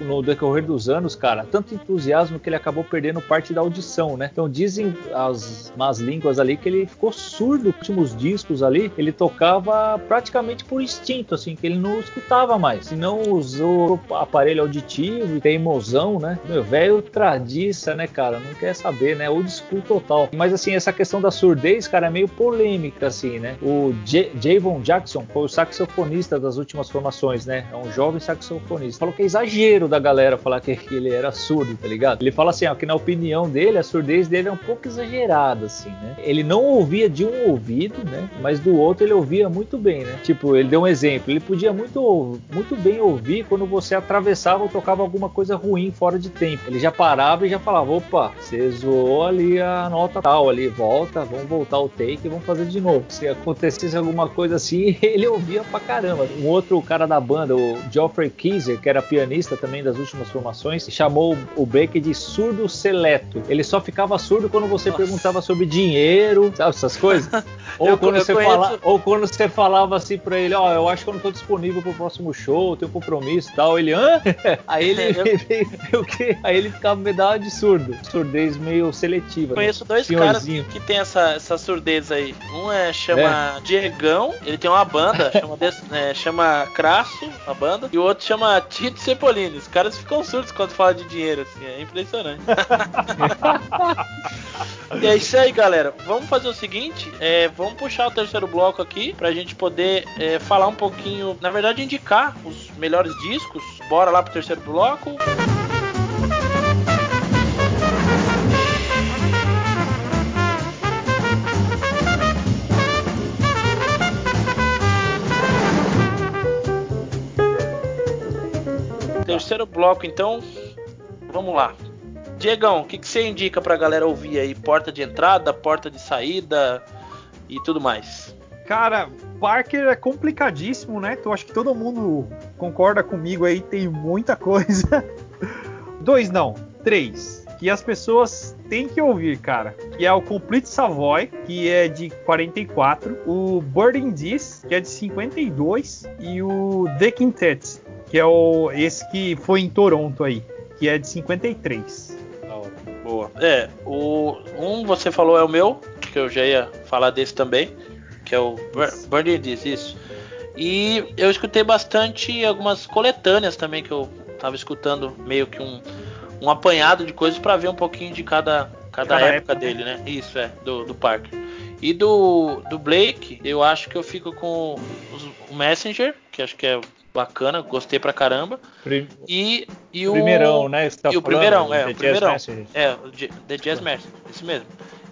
no decorrer dos anos, cara, tanto entusiasmo que ele acabou perdendo parte da audição, né? Então dizem as más línguas ali que ele ficou surdo nos últimos discos ali, ele tocava praticamente por instinto, assim, que ele não escutava mais. Se não usou aparelho auditivo e teimosão, né? Meu, velho tradiça, né, cara? Não quer saber, né? Old school total. Mas assim, essa questão da surdez, cara, é meio polêmica, assim, né? O J Javon Jackson foi o saxofonista das últimas formações, né? É um jovem saxofonista. Falou que é exagero da galera falar que ele era surdo, tá ligado? Ele fala assim, ó, que na opinião dele, a surdez dele é um pouco exagerada, assim, né? Ele não ouvia de um ouvido, né? Mas do outro ele ouvia muito bem, né? Tipo, ele deu um exemplo. Ele podia muito, muito bem ouvir quando você atravessava ou tocava alguma coisa ruim fora de tempo. Ele já parava e já falava: opa, você zoou ali a nota tal, ali, volta, vamos voltar o take e vamos fazer de novo. Se acontecesse alguma coisa assim, ele ouvia pra caramba. Um outro cara da banda, o Geoffrey Keyser, que era pianista também das últimas formações, chamou o Baker de surdo seleto. Ele só ficava surdo quando você Nossa. perguntava sobre dinheiro, sabe essas coisas? ou, quando você fala, ou quando você falava assim pra ele, ó, oh, eu acho que eu não tô disponível pro próximo show, tenho compromisso e tal. Ele, hã? Aí ele, eu... o quê? Aí ele ficava medalha de surdo. Surdez meio seletiva. Né? Conheço né? dois Senhorzinho. caras que tem essa, essa surdez aí. Um é chama é. Diegão, ele tem uma banda, chama, é, chama Crasso, a banda, e o outro chama Tito Cepolini. Os caras ficam surdos quando falam de dinheiro, assim, é impressionante. e é isso aí, galera. Vamos fazer o seguinte: é, vamos puxar o terceiro bloco aqui pra gente poder é, falar um pouquinho, na verdade, indicar os melhores discos. Bora lá pro terceiro bloco. Terceiro bloco, então, vamos lá. Diegão, o que, que você indica pra galera ouvir aí? Porta de entrada, porta de saída e tudo mais. Cara, Parker é complicadíssimo, né? Então acho que todo mundo concorda comigo aí, tem muita coisa. Dois não, três. Que as pessoas têm que ouvir, cara. Que é o Complete Savoy, que é de 44. O Burning This, que é de 52. E o The Quintet, que é o, esse que foi em Toronto aí, que é de 53. Boa. É, o um você falou é o meu, que eu já ia falar desse também, que é o Burning This, isso. E eu escutei bastante algumas coletâneas também que eu tava escutando meio que um, um apanhado de coisas para ver um pouquinho de cada, cada, cada época, época, né? dele, né? Isso é, do, do Parker. E do, do Blake, eu acho que eu fico com o Messenger, que acho que é bacana, gostei pra caramba. E, e o. Primeirão, né? Tá e o primeirão, é, o primeirão. É, o The Jazz Messenger, esse mesmo.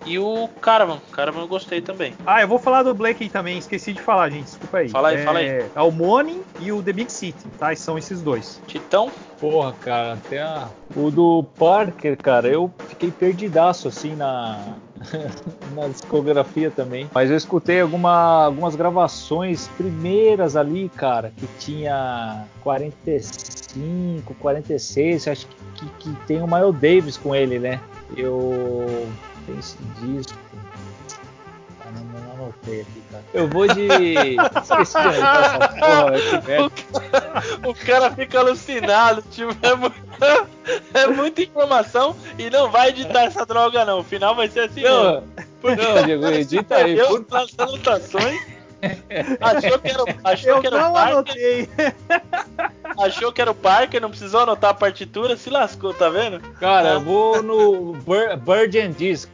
E o Caravan, Caravan eu gostei também. Ah, eu vou falar do Blake também, esqueci de falar, gente, desculpa aí. Fala aí, é, fala aí. É o Money e o The Big City, tá? São esses dois. Titão? Porra, cara, até a... o do Parker, cara, eu fiquei perdidaço assim na na discografia também. Mas eu escutei alguma, algumas gravações primeiras ali, cara, que tinha 45, 46, acho que, que, que tem o Miles Davis com ele, né? Eu tenho esse disco. Não, anotei aqui, cara. Eu vou de. Esqueci de anotar essa porra, o, cara fica alucinado, tipo, é, muito, é muita informação e não vai editar essa droga, não. O final vai ser assim. Não, mesmo. não Diego, edita aí. Eu, nas anotações. Achou que era, achou eu que era não o anotei. Achou que era o Parker, não precisou anotar a partitura, se lascou, tá vendo? Cara, eu vou no Bird and Disc.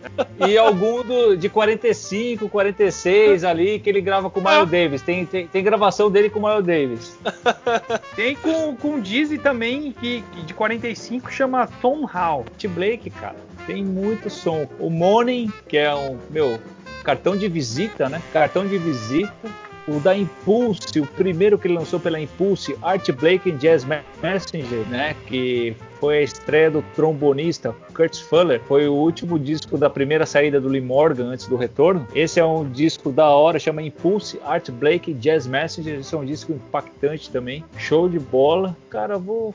E algum do, de 45, 46 ali, que ele grava com o Miles Davis. Tem, tem, tem, gravação dele com o Miles Davis. Tem com, com o Dizzy também, que, que de 45 chama Tom Hall. T. Blake, cara. Tem muito som. O Morning, que é um, meu, cartão de visita, né? Cartão de visita. O da Impulse, o primeiro que ele lançou pela Impulse, Art Blake and Jazz Messenger, né? Que foi a estreia do trombonista Curtis Fuller. Foi o último disco da primeira saída do Lee Morgan antes do retorno. Esse é um disco da hora, chama Impulse Art Blake Jazz Messenger. Esse é um disco impactante também. Show de bola. Cara, vou,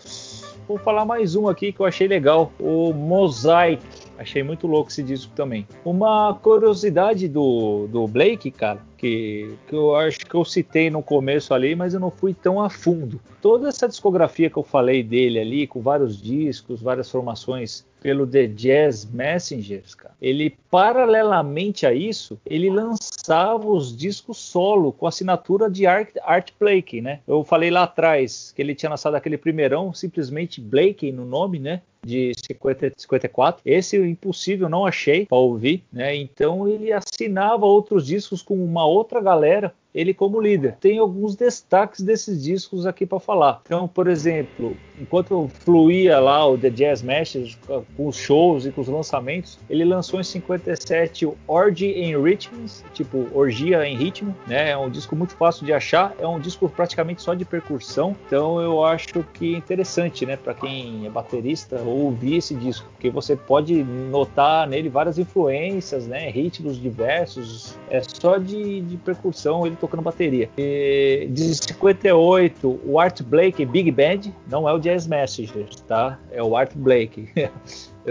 vou falar mais um aqui que eu achei legal. O Mosaic Achei muito louco esse disco também. Uma curiosidade do, do Blake, cara, que, que eu acho que eu citei no começo ali, mas eu não fui tão a fundo. Toda essa discografia que eu falei dele ali, com vários discos, várias formações pelo The Jazz Messengers, cara, ele paralelamente a isso, ele lançava os discos solo com assinatura de Art, Art Blakey, né? Eu falei lá atrás que ele tinha lançado aquele primeirão, simplesmente Blakey no nome, né? de 50, 54. Esse impossível não achei para ouvir, né? Então ele assinava outros discos com uma outra galera ele como líder. Tem alguns destaques desses discos aqui para falar. Então, por exemplo, enquanto fluía lá o The Jazz Masters com os shows e com os lançamentos, ele lançou em 57 o Orgy in Rhythms, tipo orgia em ritmo, né? É um disco muito fácil de achar, é um disco praticamente só de percussão. Então, eu acho que é interessante, né, para quem é baterista ouvir esse disco, porque você pode notar nele várias influências, né, ritmos diversos, é só de, de percussão ele tocando bateria. E de 58, o Art Blake Big Band, não é o Jazz Messengers, tá? É o Art Blake.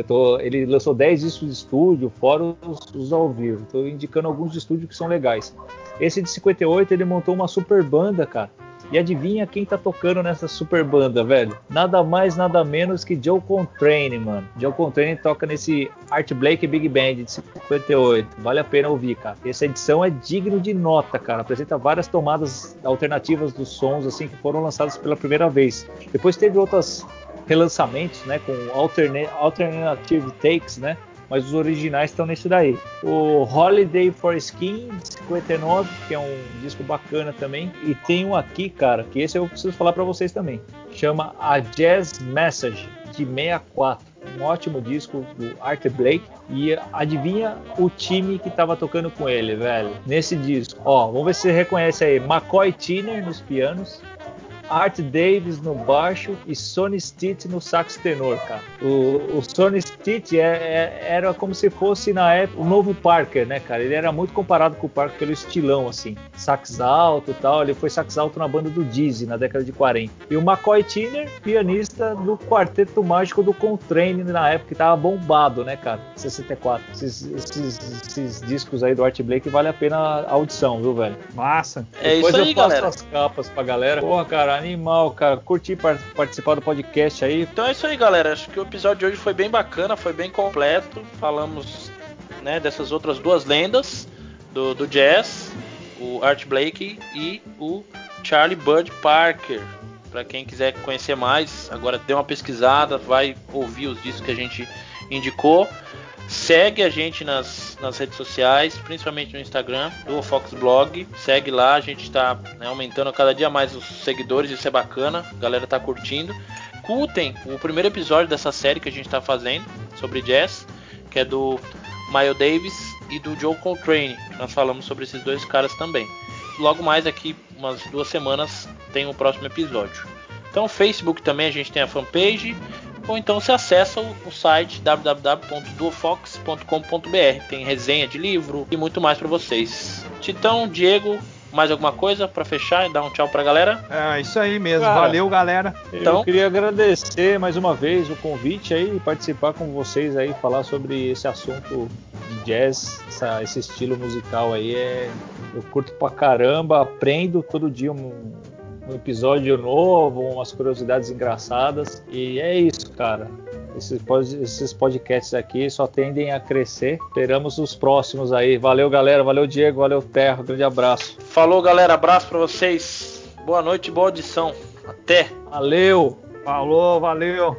Tô, ele lançou 10 discos de estúdio, fora os, os ao vivo. Estou indicando alguns de estúdio que são legais. Esse de 58, ele montou uma super banda, cara e adivinha quem tá tocando nessa super banda, velho? Nada mais, nada menos que Joe Contrane, mano. Joe Contrane toca nesse Art Blake Big Band de 58. Vale a pena ouvir, cara. Essa edição é digno de nota, cara. Apresenta várias tomadas alternativas dos sons, assim, que foram lançados pela primeira vez. Depois teve outros relançamentos, né, com alternative takes, né? Mas os originais estão nesse daí. O Holiday for Skin, de 59, que é um disco bacana também. E tem um aqui, cara, que esse eu preciso falar para vocês também. Chama A Jazz Message, de 64. Um ótimo disco do Art Blake. E adivinha o time que tava tocando com ele, velho? Nesse disco. Ó, vamos ver se você reconhece aí. McCoy Tiner nos pianos. Art Davis no baixo e Sonny Stitt no sax tenor, cara. O, o Sonny Stitt é, é, era como se fosse na época o novo Parker, né, cara? Ele era muito comparado com o Parker pelo estilão, assim, sax alto e tal. Ele foi sax alto na banda do Dizzy na década de 40. E o McCoy Tyner, pianista do Quarteto Mágico do Coltrane na época, que tava bombado, né, cara? 64. Esses, esses, esses discos aí do Art Blake vale a pena a audição, viu, velho? Massa. É Depois isso aí, eu passo galera. as capas pra galera. Porra, cara, animal, cara. Curti participar do podcast aí. Então é isso aí, galera. Acho que o episódio de hoje foi bem bacana, foi bem completo. Falamos né, dessas outras duas lendas do, do jazz, o Art Blakey e o Charlie Bud Parker. Para quem quiser conhecer mais, agora dê uma pesquisada, vai ouvir os discos que a gente indicou. Segue a gente nas, nas redes sociais, principalmente no Instagram, do Fox Blog. Segue lá, a gente está né, aumentando cada dia mais os seguidores, isso é bacana, a galera tá curtindo. Curtem o primeiro episódio dessa série que a gente está fazendo sobre jazz, que é do Miles Davis e do Joe Coltrane. Nós falamos sobre esses dois caras também. Logo mais aqui, umas duas semanas, tem o próximo episódio. Então, Facebook também a gente tem a fanpage ou então você acessa o, o site www.duofox.com.br. Tem resenha de livro e muito mais para vocês. Titão, Diego, mais alguma coisa para fechar e dar um tchau pra galera? É isso aí mesmo. Cara, Valeu, galera. Então, eu queria agradecer mais uma vez o convite aí e participar com vocês aí, falar sobre esse assunto de jazz, essa, esse estilo musical aí. É, eu curto pra caramba, aprendo todo dia um, um episódio novo, umas curiosidades engraçadas. E é isso, cara. Esses, esses podcasts aqui só tendem a crescer. Esperamos os próximos aí. Valeu, galera. Valeu, Diego. Valeu, Terra. Grande abraço. Falou, galera. Abraço para vocês. Boa noite, boa audição. Até. Valeu. Falou, valeu.